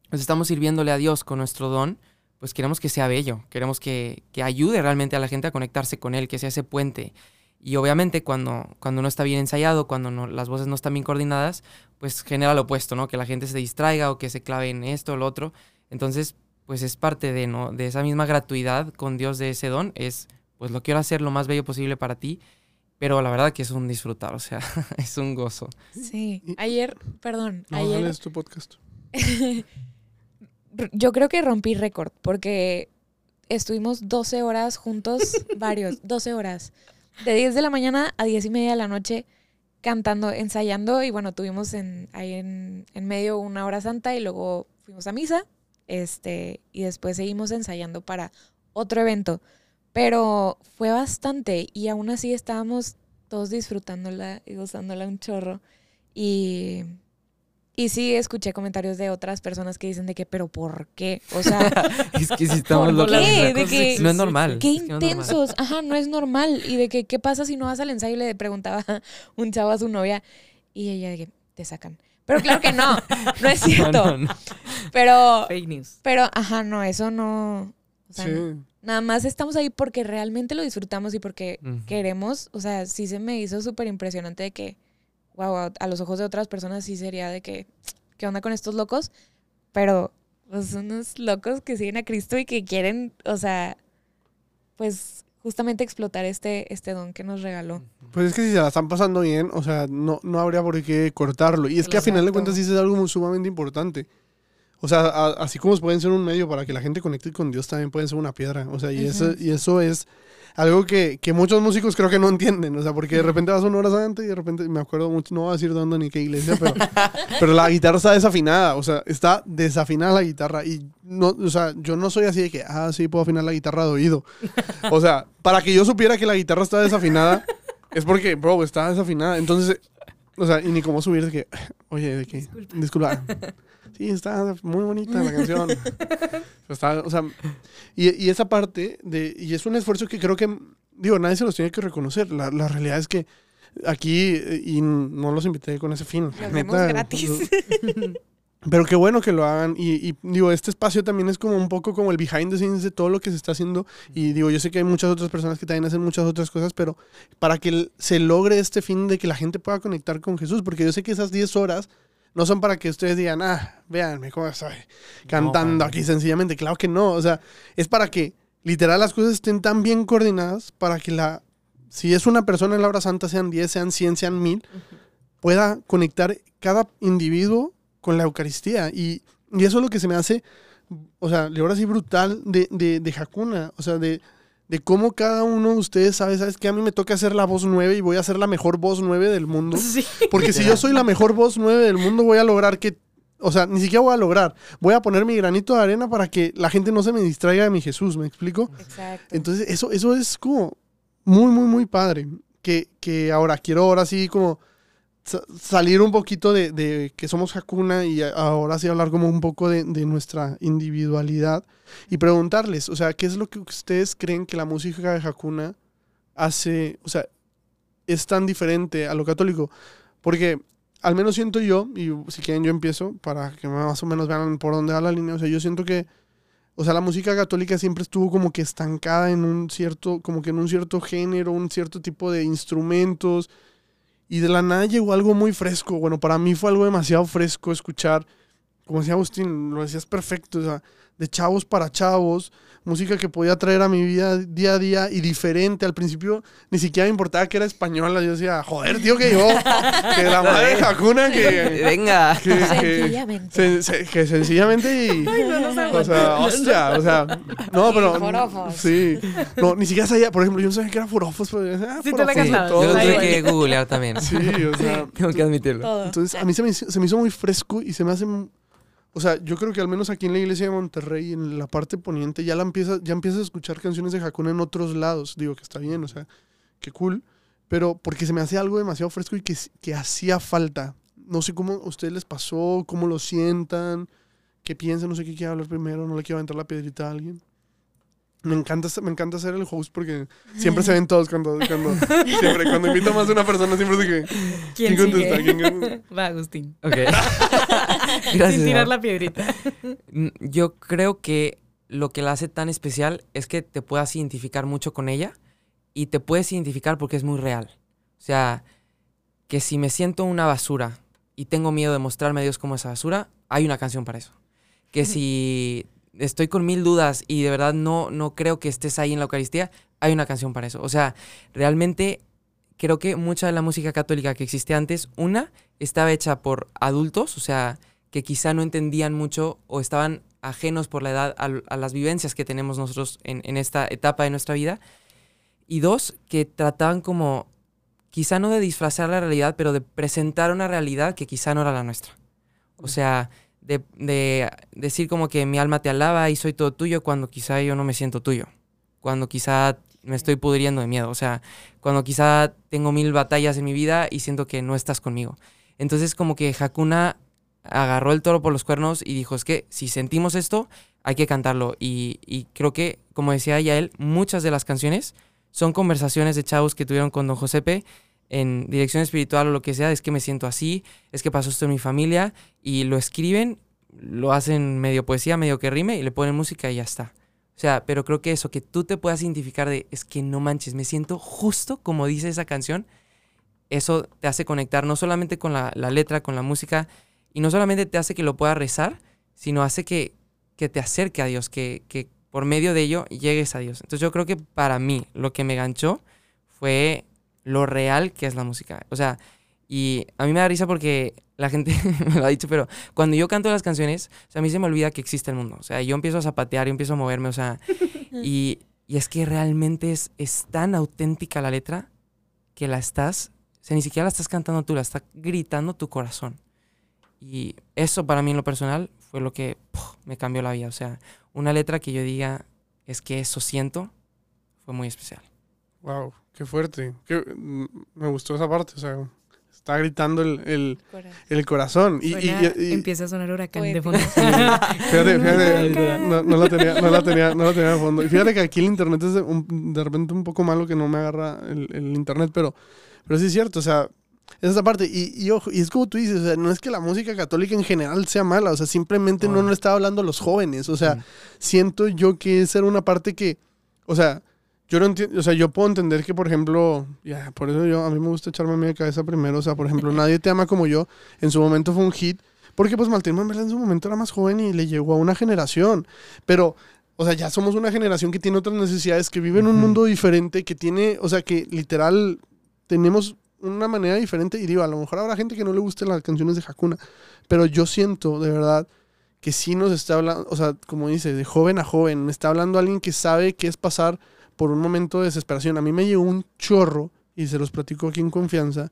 pues estamos sirviéndole a Dios con nuestro don, pues queremos que sea bello, queremos que, que ayude realmente a la gente a conectarse con Él, que sea ese puente. Y obviamente cuando, cuando no está bien ensayado, cuando no- las voces no están bien coordinadas, pues genera lo opuesto, ¿no? Que la gente se distraiga o que se clave en esto o lo otro. Entonces, pues es parte de, ¿no? De esa misma gratuidad con Dios de ese don, es, pues lo quiero hacer lo más bello posible para ti, pero la verdad que es un disfrutar, o sea, es un gozo. Sí. Ayer, perdón, No, ayer es tu podcast. yo creo que rompí récord porque estuvimos 12 horas juntos, varios, 12 horas. De 10 de la mañana a 10 y media de la noche cantando, ensayando y bueno, tuvimos en, ahí en, en medio una hora santa y luego fuimos a misa este, y después seguimos ensayando para otro evento. Pero fue bastante y aún así estábamos todos disfrutándola y gozándola un chorro. Y, y sí, escuché comentarios de otras personas que dicen de que, pero ¿por qué? O sea, es que si estamos ¿Por locos. qué? De que- no es normal. qué es que no es normal. intensos. Ajá, no es normal. Y de que, ¿qué pasa si no vas al ensayo? Le preguntaba un chavo a su novia y ella de que te sacan. Pero claro que no, no es cierto. No, no, no. Pero, Fake news. pero, ajá, no, eso no. O sea, Sí. nada más estamos ahí porque realmente lo disfrutamos y porque queremos. O sea, sí se me hizo súper impresionante de que, wow, a los ojos de otras personas sí sería de que, ¿qué onda con estos locos? Pero pues, son unos locos que siguen a Cristo y que quieren, o sea, pues justamente explotar este, este don que nos regaló. Pues es que si se la están pasando bien, o sea, no, no habría por qué cortarlo. Y es que a final de cuentas sí es algo muy sumamente importante. O sea, a- así como pueden ser un medio para que la gente conecte con Dios, también pueden ser una piedra. O sea, y, eso, y eso es algo que, que muchos músicos creo que no entienden. O sea, porque de repente vas una hora santa y de repente, me acuerdo mucho, no voy a decir dónde ni qué iglesia, pero, pero la guitarra está desafinada. O sea, está desafinada la guitarra. Y no, o sea, yo no soy así de que, ah, sí, puedo afinar la guitarra de oído. O sea, para que yo supiera que la guitarra está desafinada, es porque, bro, está desafinada. Entonces, o sea, y ni cómo subir de que, oye, de que, disculpa. Sí, está muy bonita la canción. Está, o sea, y, y esa parte, de, y es un esfuerzo que creo que, digo, nadie se los tiene que reconocer. La, la realidad es que aquí, y no los invité con ese fin. Lo neta, gratis. Pero qué bueno que lo hagan. Y, y, digo, este espacio también es como un poco como el behind the scenes de todo lo que se está haciendo. Y digo, yo sé que hay muchas otras personas que también hacen muchas otras cosas, pero para que se logre este fin de que la gente pueda conectar con Jesús, porque yo sé que esas 10 horas no son para que ustedes digan, ah, véanme cómo estoy cantando aquí sencillamente. Claro que no. O sea, es para que literal las cosas estén tan bien coordinadas para que la, si es una persona en la hora santa, sean 10, sean 100, sean 1000, pueda conectar cada individuo con la Eucaristía. Y, y eso es lo que se me hace o sea, ahora sí brutal de, de, de Hakuna, o sea, de, de cómo cada uno de ustedes sabe, ¿sabes que A mí me toca hacer la voz 9 y voy a ser la mejor voz 9 del mundo. Sí. Porque si yo soy la mejor voz 9 del mundo, voy a lograr que, o sea, ni siquiera voy a lograr, voy a poner mi granito de arena para que la gente no se me distraiga de mi Jesús, ¿me explico? Exacto. Entonces, eso, eso es como muy, muy, muy padre. Que, que ahora quiero ahora sí como salir un poquito de, que somos Hakuna y ahora sí hablar como un poco de, de nuestra individualidad y preguntarles, o sea, ¿qué es lo que ustedes creen que la música de Hakuna hace, o sea, es tan diferente a lo católico? Porque al menos siento yo, y si quieren yo empiezo para que más o menos vean por dónde va la línea, o sea, yo siento que o sea, la música católica siempre estuvo como que estancada en un cierto, como que en un cierto género, un cierto tipo de instrumentos. Y de la nada llegó algo muy fresco. Bueno, para mí fue algo demasiado fresco escuchar, como decía Agustín, lo decías perfecto, o sea, de chavos para chavos, música que podía traer a mi vida día a día y diferente. Al principio ni siquiera me importaba que era española. Yo decía, joder, tío, que yo, que la madre de Hakuna, que, Venga. que, que- Sencillamente. sen- se- que sencillamente y... O sea, hostia, o sea, no, pero. Forofos. Sí. No, ni siquiera sabía, por ejemplo, yo no sabía que era forofos, pero. Ah, Sí te la cantabas. todo. Yo lo Ay, tuve que googlear también. Sí, o sea. Tengo que admitirlo. Todo. Entonces, a mí se me, hizo- se me hizo muy fresco y se me hace. O sea, yo creo que al menos aquí en la iglesia de Monterrey, en la parte poniente, ya la empieza, ya empiezas a escuchar canciones de Hakuna en otros lados. Digo que está bien, o sea, qué cool. Pero porque se me hace algo demasiado fresco y que, que hacía falta. No sé cómo a ustedes les pasó, cómo lo sientan, qué piensan, no sé qué quiere hablar primero, no le quiero aventar la piedrita a alguien. Me encanta, me encanta ser el host porque siempre se ven todos cuando, cuando, siempre, cuando invito a más de una persona, siempre de que, ¿quién, contesta? sigue? ¿Quién? Va, Agustín. Ok. Gracias. Sin tirar la piedrita. Yo creo que lo que la hace tan especial es que te puedas identificar mucho con ella y te puedes identificar porque es muy real. O sea, que si me siento una basura y tengo miedo de mostrarme a Dios como esa basura, hay una canción para eso. Que si estoy con mil dudas y de verdad no, no creo que estés ahí en la Eucaristía, hay una canción para eso. O sea, realmente creo que mucha de la música católica que existía antes, una, estaba hecha por adultos, o sea, que quizá no entendían mucho o estaban ajenos por la edad a, a las vivencias que tenemos nosotros en, en esta etapa de nuestra vida. Y dos, que trataban como, quizá no de disfrazar la realidad, pero de presentar una realidad que quizá no era la nuestra. O sea, de, de decir como que mi alma te alaba y soy todo tuyo cuando quizá yo no me siento tuyo. Cuando quizá me estoy pudriendo de miedo. O sea, cuando quizá tengo mil batallas en mi vida y siento que no estás conmigo. Entonces como que Hakuna agarró el toro por los cuernos y dijo, es que si sentimos esto, hay que cantarlo. Y, y creo que, como decía ya él, muchas de las canciones son conversaciones de chavos que tuvieron con don Josepe en dirección espiritual o lo que sea, es que me siento así, es que pasó esto en mi familia, y lo escriben, lo hacen medio poesía, medio que rime, y le ponen música y ya está. O sea, pero creo que eso, que tú te puedas identificar de, es que no manches, me siento justo como dice esa canción, eso te hace conectar no solamente con la, la letra, con la música, y no solamente te hace que lo puedas rezar, sino hace que, que te acerque a Dios, que, que por medio de ello llegues a Dios. Entonces yo creo que para mí lo que me ganchó fue lo real que es la música. O sea, y a mí me da risa porque la gente me lo ha dicho, pero cuando yo canto las canciones, o sea, a mí se me olvida que existe el mundo. O sea, yo empiezo a zapatear, yo empiezo a moverme, o sea, y, y es que realmente es, es tan auténtica la letra que la estás, o sea, ni siquiera la estás cantando tú, la está gritando tu corazón. Y eso para mí en lo personal fue lo que ¡puf! me cambió la vida. O sea, una letra que yo diga, es que eso siento, fue muy especial. Wow, qué fuerte. Qué- me gustó esa parte, o sea, está gritando el, el, el corazón. Y, y- Suena- y- y- empieza a sonar huracán de fondo. fíjate, fíjate, no, no la tenía, no la tenía, no la tenía de fondo. Y fíjate que aquí el internet es de, un- de repente un poco malo que no me agarra el, el internet, pero, pero sí es cierto, o sea, es esa parte. Y, y ojo, y es como tú dices, o sea, no es que la música católica en general sea mala, o sea, simplemente no nos está hablando a los jóvenes, o sea, Mm. siento yo que esa era una parte que, o sea, yo no entiendo, o sea, yo puedo entender que, por ejemplo, ya, por eso yo, a mí me gusta echarme a mi cabeza primero, o sea, por ejemplo, Nadie te ama como yo, en su momento fue un hit, porque pues Martín Manvela en su momento era más joven y le llegó a una generación, pero, o sea, ya somos una generación que tiene otras necesidades, que vive en un mundo diferente, que tiene, o sea, que literal tenemos una manera diferente, y digo, a lo mejor habrá gente que no le gusten las canciones de Hakuna, pero yo siento, de verdad, que sí nos está hablando, o sea, como dice, de joven a joven, me está hablando alguien que sabe qué es pasar por un momento de desesperación. A mí me llegó un chorro, y se los platico aquí en confianza,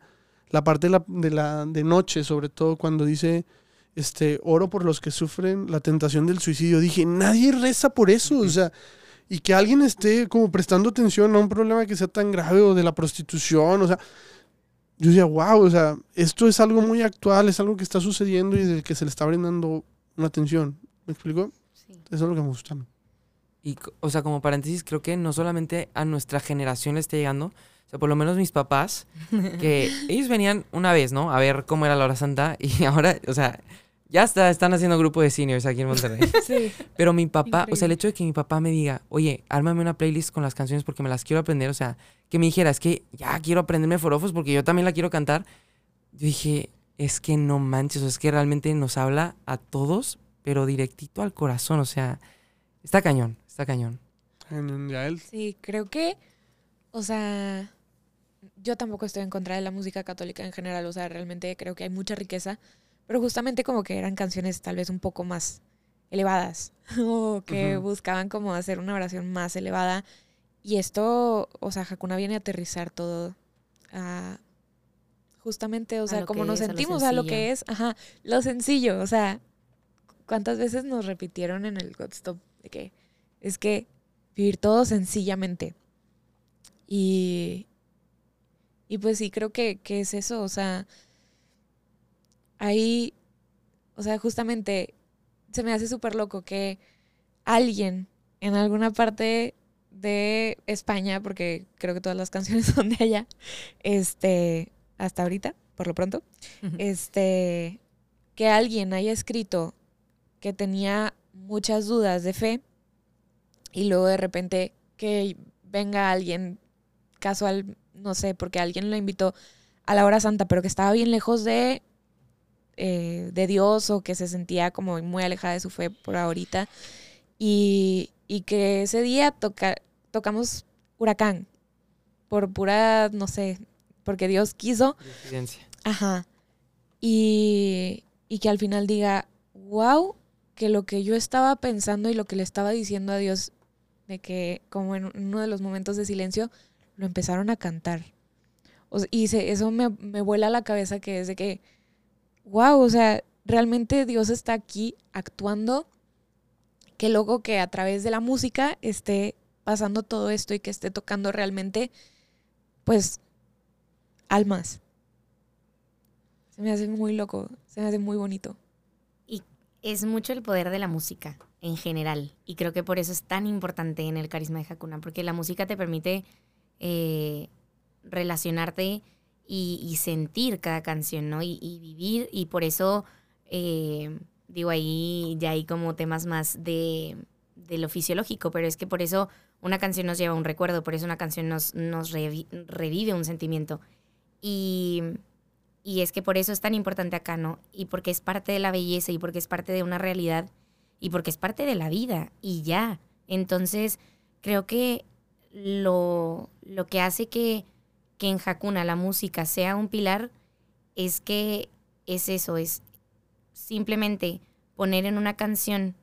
la parte de la, de la de noche, sobre todo cuando dice, este, oro por los que sufren la tentación del suicidio. Dije, nadie reza por eso, o sea, y que alguien esté como prestando atención a un problema que sea tan grave o de la prostitución, o sea, yo decía, wow, o sea, esto es algo muy actual, es algo que está sucediendo y del que se le está brindando una atención. ¿Me explico? Sí. Eso es lo que me gusta. a mí. Y, o sea, como paréntesis, creo que no solamente a nuestra generación le está llegando, o sea, por lo menos mis papás, que ellos venían una vez, ¿no? A ver cómo era la hora santa y ahora, o sea, ya está, están haciendo grupo de seniors aquí en Monterrey. Sí. Pero mi papá, o sea, el hecho de que mi papá me diga, oye, ármame una playlist con las canciones porque me las quiero aprender, o sea, que me dijera, es que ya quiero aprenderme Forofos porque yo también la quiero cantar. Yo dije, es que no manches, o es que realmente nos habla a todos, pero directito al corazón, o sea, está cañón, está cañón. Yael. Sí, creo que, o sea, yo tampoco estoy en contra de la música católica en general, o sea, realmente creo que hay mucha riqueza, pero justamente como que eran canciones tal vez un poco más elevadas o que buscaban como hacer una oración más elevada y esto, o sea, Hakuna viene a aterrizar todo a justamente, o sea, lo como nos es, a lo sentimos, a lo sencillo. que es, ajá, lo sencillo, o sea, ¿cuántas veces nos repitieron en el Godstop de que es que vivir todo sencillamente? Y, y pues sí, creo que, que es eso, o sea, ahí, o sea, justamente se me hace súper loco que alguien en alguna parte de España, porque creo que todas las canciones son de allá, este, hasta ahorita, por lo pronto, este, que alguien haya escrito que tenía muchas dudas de fe y luego de repente que venga alguien casual, no sé, porque alguien lo invitó a la hora santa, pero que estaba bien lejos de, eh, de Dios o que se sentía como muy alejada de su fe por ahorita y, y que ese día toca, tocamos huracán por pura, no sé, porque Dios quiso. Ajá. Y, y que al final diga, wow, que lo que yo estaba pensando y lo que le estaba diciendo a Dios, de que como en uno de los momentos de silencio, lo empezaron a cantar. Y se- eso me, me vuela a la cabeza que es de que, wow, o sea, realmente Dios está aquí actuando. Qué loco que a través de la música esté pasando todo esto y que esté tocando realmente, pues, almas. Se me hace muy loco, se me hace muy bonito. es mucho el poder de la música en general. Y creo que por eso es tan importante en el carisma de Hakuna, porque la música te permite eh, relacionarte y, y sentir cada canción, ¿no? Y, vivir, y por eso, eh, digo, ahí ya hay como temas más de, de lo fisiológico, pero es que por eso una canción nos lleva a un recuerdo, por eso una canción nos, nos revi- revive un sentimiento. Y, y es que por eso es tan importante acá, ¿no? Y porque es parte de la belleza y porque es parte de una realidad y porque es parte de la vida y ya. Entonces, creo que lo, lo que hace que, que en Hakuna la música sea un pilar es que es eso, es simplemente poner en una canción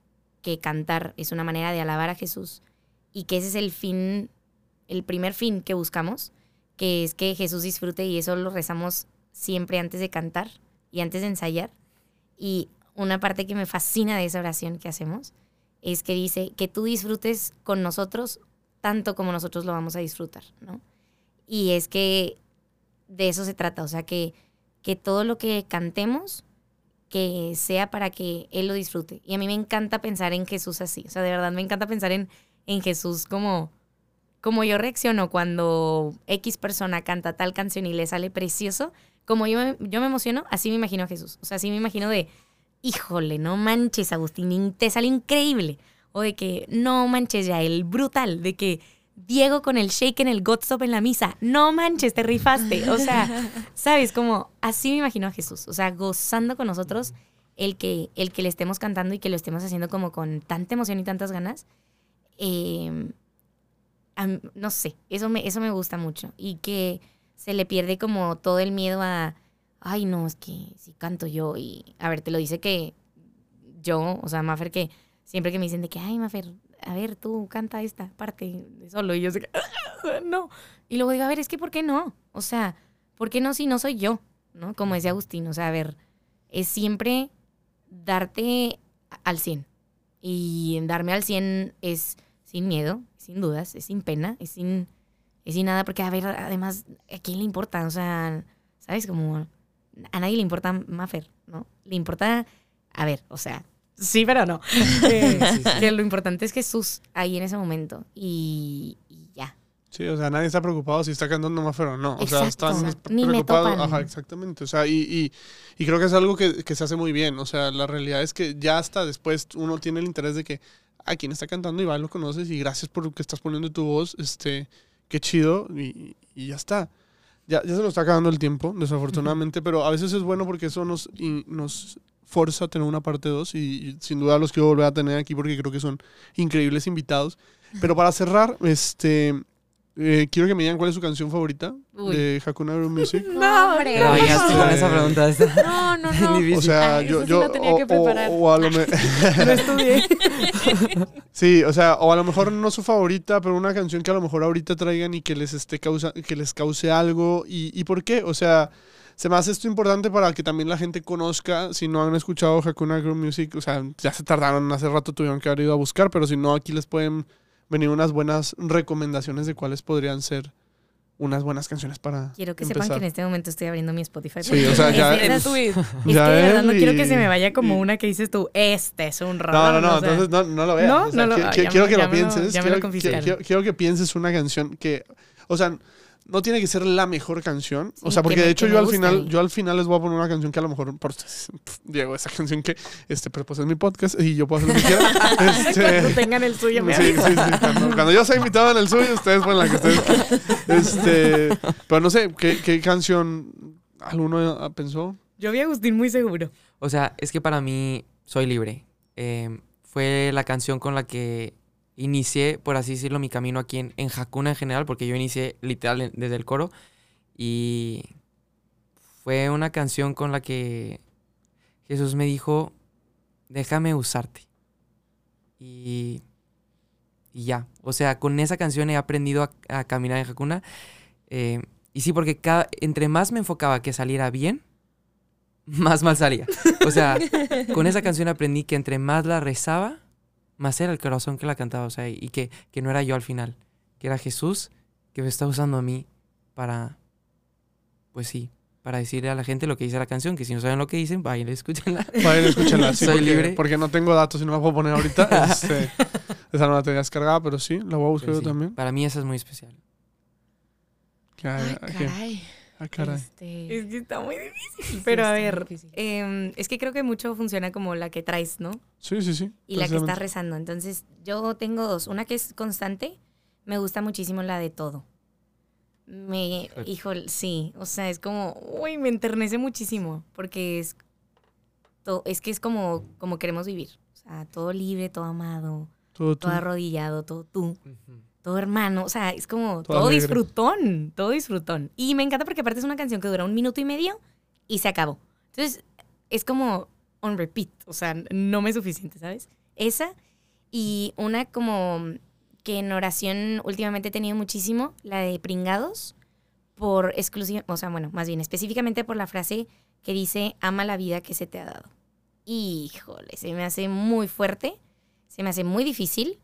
que cantar es una manera de alabar a Jesús y que ese es el fin, el primer fin que buscamos, que es que Jesús disfrute y eso lo rezamos siempre antes de cantar y antes de ensayar. Y una parte que me fascina de esa oración que hacemos es que dice que tú disfrutes con nosotros tanto como nosotros lo vamos a disfrutar, ¿no? Y es que de eso se trata, o sea, que, que todo lo que cantemos, que sea para que Él lo disfrute. Y a mí me encanta pensar en Jesús así, o sea, de verdad me encanta pensar en, en Jesús como, como yo reacciono cuando X persona canta tal canción y le sale precioso, como yo me, yo me emociono, así me imagino a Jesús. O sea, así me imagino de, híjole, no manches, Agustín, te sale increíble. O de que, no manches, ya, el brutal, de que Diego con el shake en el Godstop en la misa, no manches, te rifaste. O sea, ¿sabes? Como, así me imagino a Jesús. O sea, gozando con nosotros el que, el que le estemos cantando y que lo estemos haciendo como con tanta emoción y tantas ganas. Eh, a mí- no sé, eso me, eso me gusta mucho. Y que se le pierde como todo el miedo a, ay, no, es que si canto yo y, a ver, te lo dice que yo, o sea, Mafer que siempre que me dicen de que, ay, Mafer, a ver, tú canta esta parte de solo. Y yo sé que, no. Y luego digo, a ver, es que ¿por qué no? O sea, ¿por qué no si no soy yo? ¿No? Como decía Agustín, o sea, a ver, es siempre darte al 100. Y darme al 100 es sin miedo, sin dudas, es sin pena, es sin, es sin nada, porque a ver, además, ¿a quién le importa? O sea, ¿sabes? Como a nadie le importa Maffer, ¿no? Le importa, a ver, o sea, sí, pero no. Eh, Sí, sí. que lo importante es Jesús ahí en ese momento y, y ya. Sí, o sea, nadie está preocupado si está cantando más o no. O sea, Exacto. están Ni me preocupados. topan. Ajá, exactamente. O sea, y, y, y creo que es algo que, que se hace muy bien. O sea, la realidad es que ya hasta después uno tiene el interés de que a quien está cantando y va, lo conoces y gracias por que estás poniendo tu voz. Este, qué chido y, y ya está. Ya, ya se nos está acabando el tiempo, desafortunadamente, pero a veces es bueno porque eso nos, y nos forza a tener una parte 2 y, y sin duda los quiero volver a tener aquí porque creo que son increíbles invitados. Pero para cerrar, este, eh, quiero que me digan cuál es su canción favorita Uy. de Hakuna Music. No, hombre. No, ya estoy con Eh, esa pregunta. está No, no, no. difícil. O sea, Ay, yo, eso sí yo lo tenía o, que preparar. o- o a lo me- No estudié. sí, o sea, o a lo mejor no su favorita, pero una canción que a lo mejor ahorita traigan y que les esté causa, que les cause algo y, y por qué, o sea, se me hace esto importante para que también la gente conozca, si no han escuchado Hakuna Girl Music, o sea, ya se tardaron, hace rato tuvieron que haber ido a buscar, pero si no, aquí les pueden venir unas buenas recomendaciones de cuáles podrían ser unas buenas canciones para Quiero que sepan empezar. que en este momento estoy abriendo mi Spotify. Sí, porque o sea, ya- es, es- es es que Ya de verdad no quiero que se me vaya como y- una que dices tú, este es un raro. No, no, no, entonces no, no lo veas. ¿No? O sea, No lo- qui- ah, qui- ya quiero me- que ya lo me lo- pienses. ya me lo quiero- quiero que pienses una canción que, o sea, no tiene que ser la mejor canción. o sea, que porque me- de hecho yo al final, yo al final les voy a poner una canción que a lo mejor, por, Diego, esa canción que, este, pero pues es mi podcast y yo puedo hacer lo que quiera. Cuando Este, tengan el suyo, me Sí, sí, sí. Cuando, cuando yo sea invitado en el suyo, ustedes ponen la que ustedes quieran. Este, pero no sé, ¿qué, qué canción alguno pensó? Yo vi a Agustín muy seguro. O sea, es que para mí soy libre. Eh, fue la canción con la que inicié, por así decirlo, mi camino aquí en, en Hakuna en general, porque yo inicié literal desde el coro. Y fue una canción con la que Jesús me dijo, déjame usarte. Y, y ya. O sea, con esa canción he aprendido a, a caminar en Hakuna. Eh, y sí, porque cada, entre más me enfocaba que saliera bien, más mal salía. O sea, con esa canción aprendí que entre más la rezaba, más era el corazón que la cantaba. O sea, y que, que no era yo al final, que era Jesús que me está usando a mí para, pues sí, para decirle a la gente lo que dice la canción, que si no saben lo que dicen, vayan, escúchenla. Vayan, escúchenla. Sí, Soy porque, libre. Porque no tengo datos y no la puedo poner ahorita. Este, esa no la tenía descargada, pero sí, la voy a buscar Pero yo sí, también. Para mí esa es muy especial. Ay, caray. Ah, caray. Este, Es que está muy difícil. sí, Pero a ver, em, es que creo que mucho funciona como la que traes, ¿no? Sí, sí, sí. Y la que estás rezando. Entonces, yo tengo dos. Una que es constante. Me gusta muchísimo la de todo. Me, Híjole. híjole, sí. O sea, es como, uy, me enternece muchísimo. Porque es, to- es que es como, como queremos vivir. O sea, todo libre, todo amado, Todo arrodillado, todo tú, todo hermano. O sea, es como Todo todo, disfrutón, todo disfrutón. Y me encanta porque aparte es una canción que dura un minuto y medio y se acabó. Entonces, es como on repeat. O sea, no me es suficiente, ¿sabes? Esa y una como que en oración últimamente he tenido muchísimo, la de pringados, por exclusiva, o sea, bueno, más bien específicamente por la frase que dice, ama la vida que se te ha dado. Híjole, se me hace muy fuerte, se me hace muy difícil,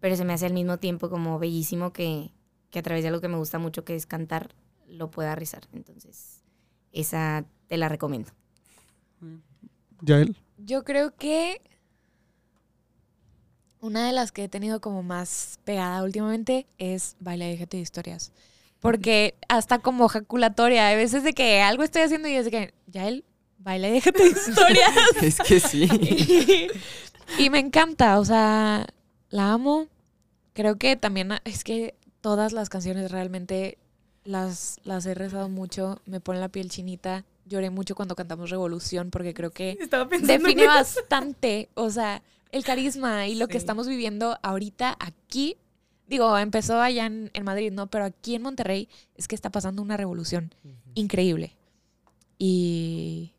pero se me hace al mismo tiempo como bellísimo que, que a través de algo que me gusta mucho, que es cantar, lo pueda rezar. Entonces, esa te la recomiendo. Yael. Yo creo que una de las que he tenido como más pegada últimamente es Baila y déjate de historias. Porque hasta como jaculatoria, hay veces de que algo estoy haciendo y es de que, ya él, baila y déjate de historias. Es que sí. y, y me encanta, o sea, la amo. Creo que también es que todas las canciones realmente las, las he rezado mucho, me pone la piel chinita. Lloré mucho cuando cantamos Revolución porque creo que define bastante, o sea, el carisma y lo que estamos viviendo ahorita aquí. Digo, empezó allá en, en Madrid, ¿no? Pero aquí en Monterrey es que está pasando una revolución increíble. Y,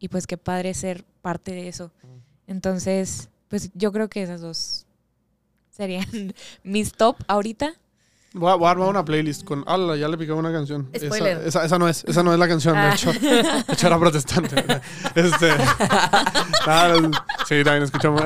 y pues qué padre ser parte de eso. Entonces, pues yo creo que esas dos serían mis top ahorita. Voy a, voy a armar una playlist con. ¡Hala! Ya le picaba una canción. Esa, Spoiler. esa, esa no es, esa no es la canción, de Ah. hecho. De hecho, era protestante. Este. sí, también escuchamos.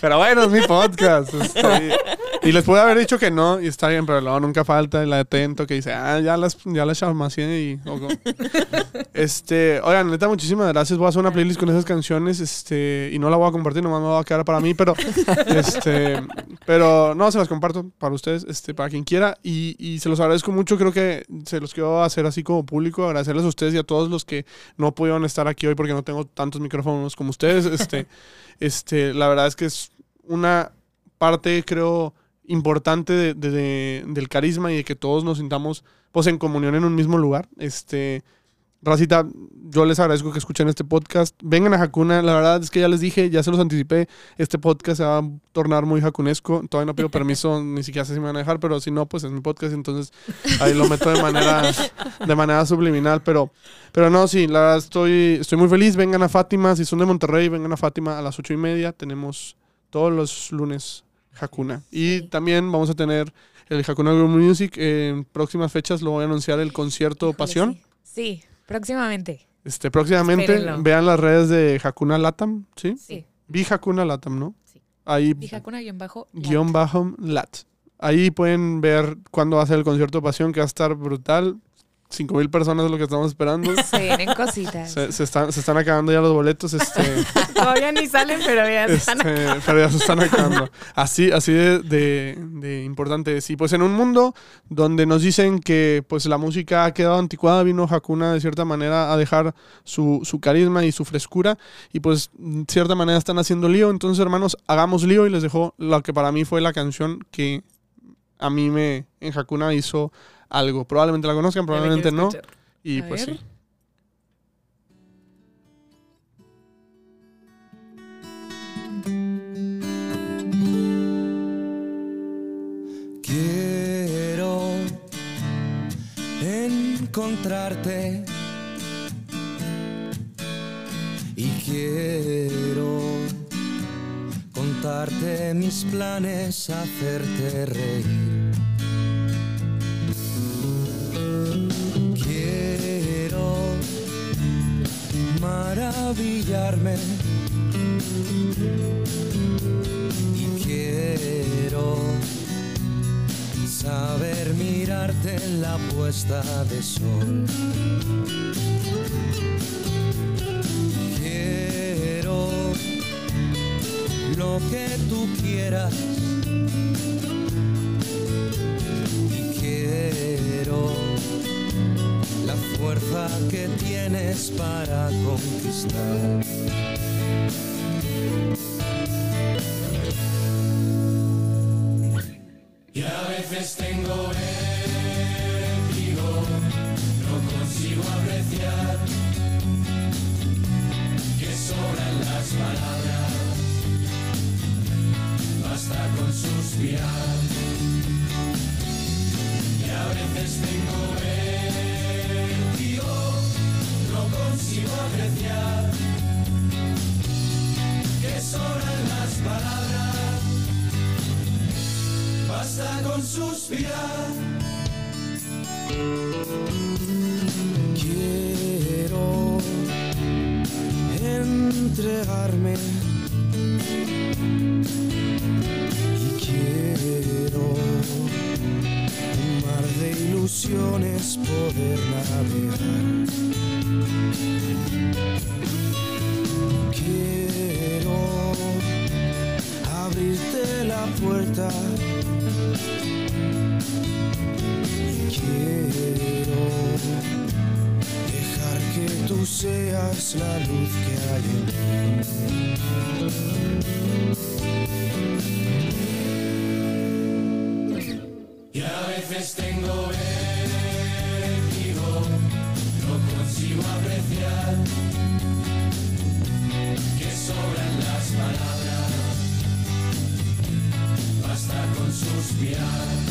Pero bueno, es mi podcast. este, y les pude haber dicho que no, y está bien, pero luego nunca falta el atento que dice, ah, ya las, ya las y. Este, oigan, neta, muchísimas gracias. Voy a hacer una playlist con esas canciones, este, y no la voy a compartir, nomás me va a quedar para mí, pero, este, pero no, se las comparto para ustedes, este, para quien quiera, y, y se los agradezco mucho. Creo que se los quiero hacer así como público, agradecerles a ustedes y a todos los que no pudieron estar aquí hoy porque no tengo tantos micrófonos como ustedes. Este, este, la verdad es que es una parte, creo, importante de- de- de- del carisma y de que todos nos sintamos pues en comunión en un mismo lugar. Este, Racita, yo les agradezco que escuchen este podcast. Vengan a Hakuna, la verdad es que ya les dije, ya se los anticipé, este podcast se va a tornar muy jacunesco. Todavía no pido permiso, ni siquiera sé si me van a dejar, pero si no, pues es mi podcast, entonces ahí lo meto de manera, de manera subliminal. Pero, pero no, sí, la verdad estoy, estoy muy feliz. Vengan a Fátima, si son de Monterrey, vengan a Fátima a las ocho y media. Tenemos todos los lunes Hakuna. Y Sí. también vamos a tener el Hakuna Group Music. En próximas fechas lo voy a anunciar el concierto Híjole, Pasión. sí. Sí, próximamente. Este, próximamente Espérenlo. vean las redes de Hakuna Latam, ¿sí? Sí. Vi Hakuna Latam, ¿no? Sí. Ahí, Dijacuna guion bajo. guion bajo lat. Ahí pueden ver cuándo va a ser el concierto Pasión, que va a estar brutal. Cinco mil personas es lo que estamos esperando. Se vienen cositas. Se, se están, se están acabando ya los boletos, este, Todavía ni salen, pero ya están este, pero ya se están acabando. Así, así de, de- de importante. Sí, pues en un mundo donde nos dicen que pues la música ha quedado anticuada, vino Hakuna de cierta manera a dejar su, su carisma y su frescura y pues de cierta manera están haciendo lío. Entonces, hermanos, hagamos lío y les dejo lo que para mí fue la canción que a mí me en Hakuna hizo algo. Probablemente la conozcan, probablemente no. Y A pues ver. sí. Quiero encontrarte y quiero contarte mis planes, hacerte reír. Quiero maravillarme y quiero saber mirarte en la puesta de sol. Quiero lo que tú quieras y quiero la fuerza que tienes para conquistar. Y a veces tengo vértigo, no consigo apreciar que sobran las palabras, basta con suspirar. Y a veces tengo que sobran las palabras basta con suspirar. Quiero entregarme y quiero un mar de ilusiones poder navegar. La luz que hay en a veces tengo vértigo, no consigo apreciar que sobran las palabras, basta con suspirar.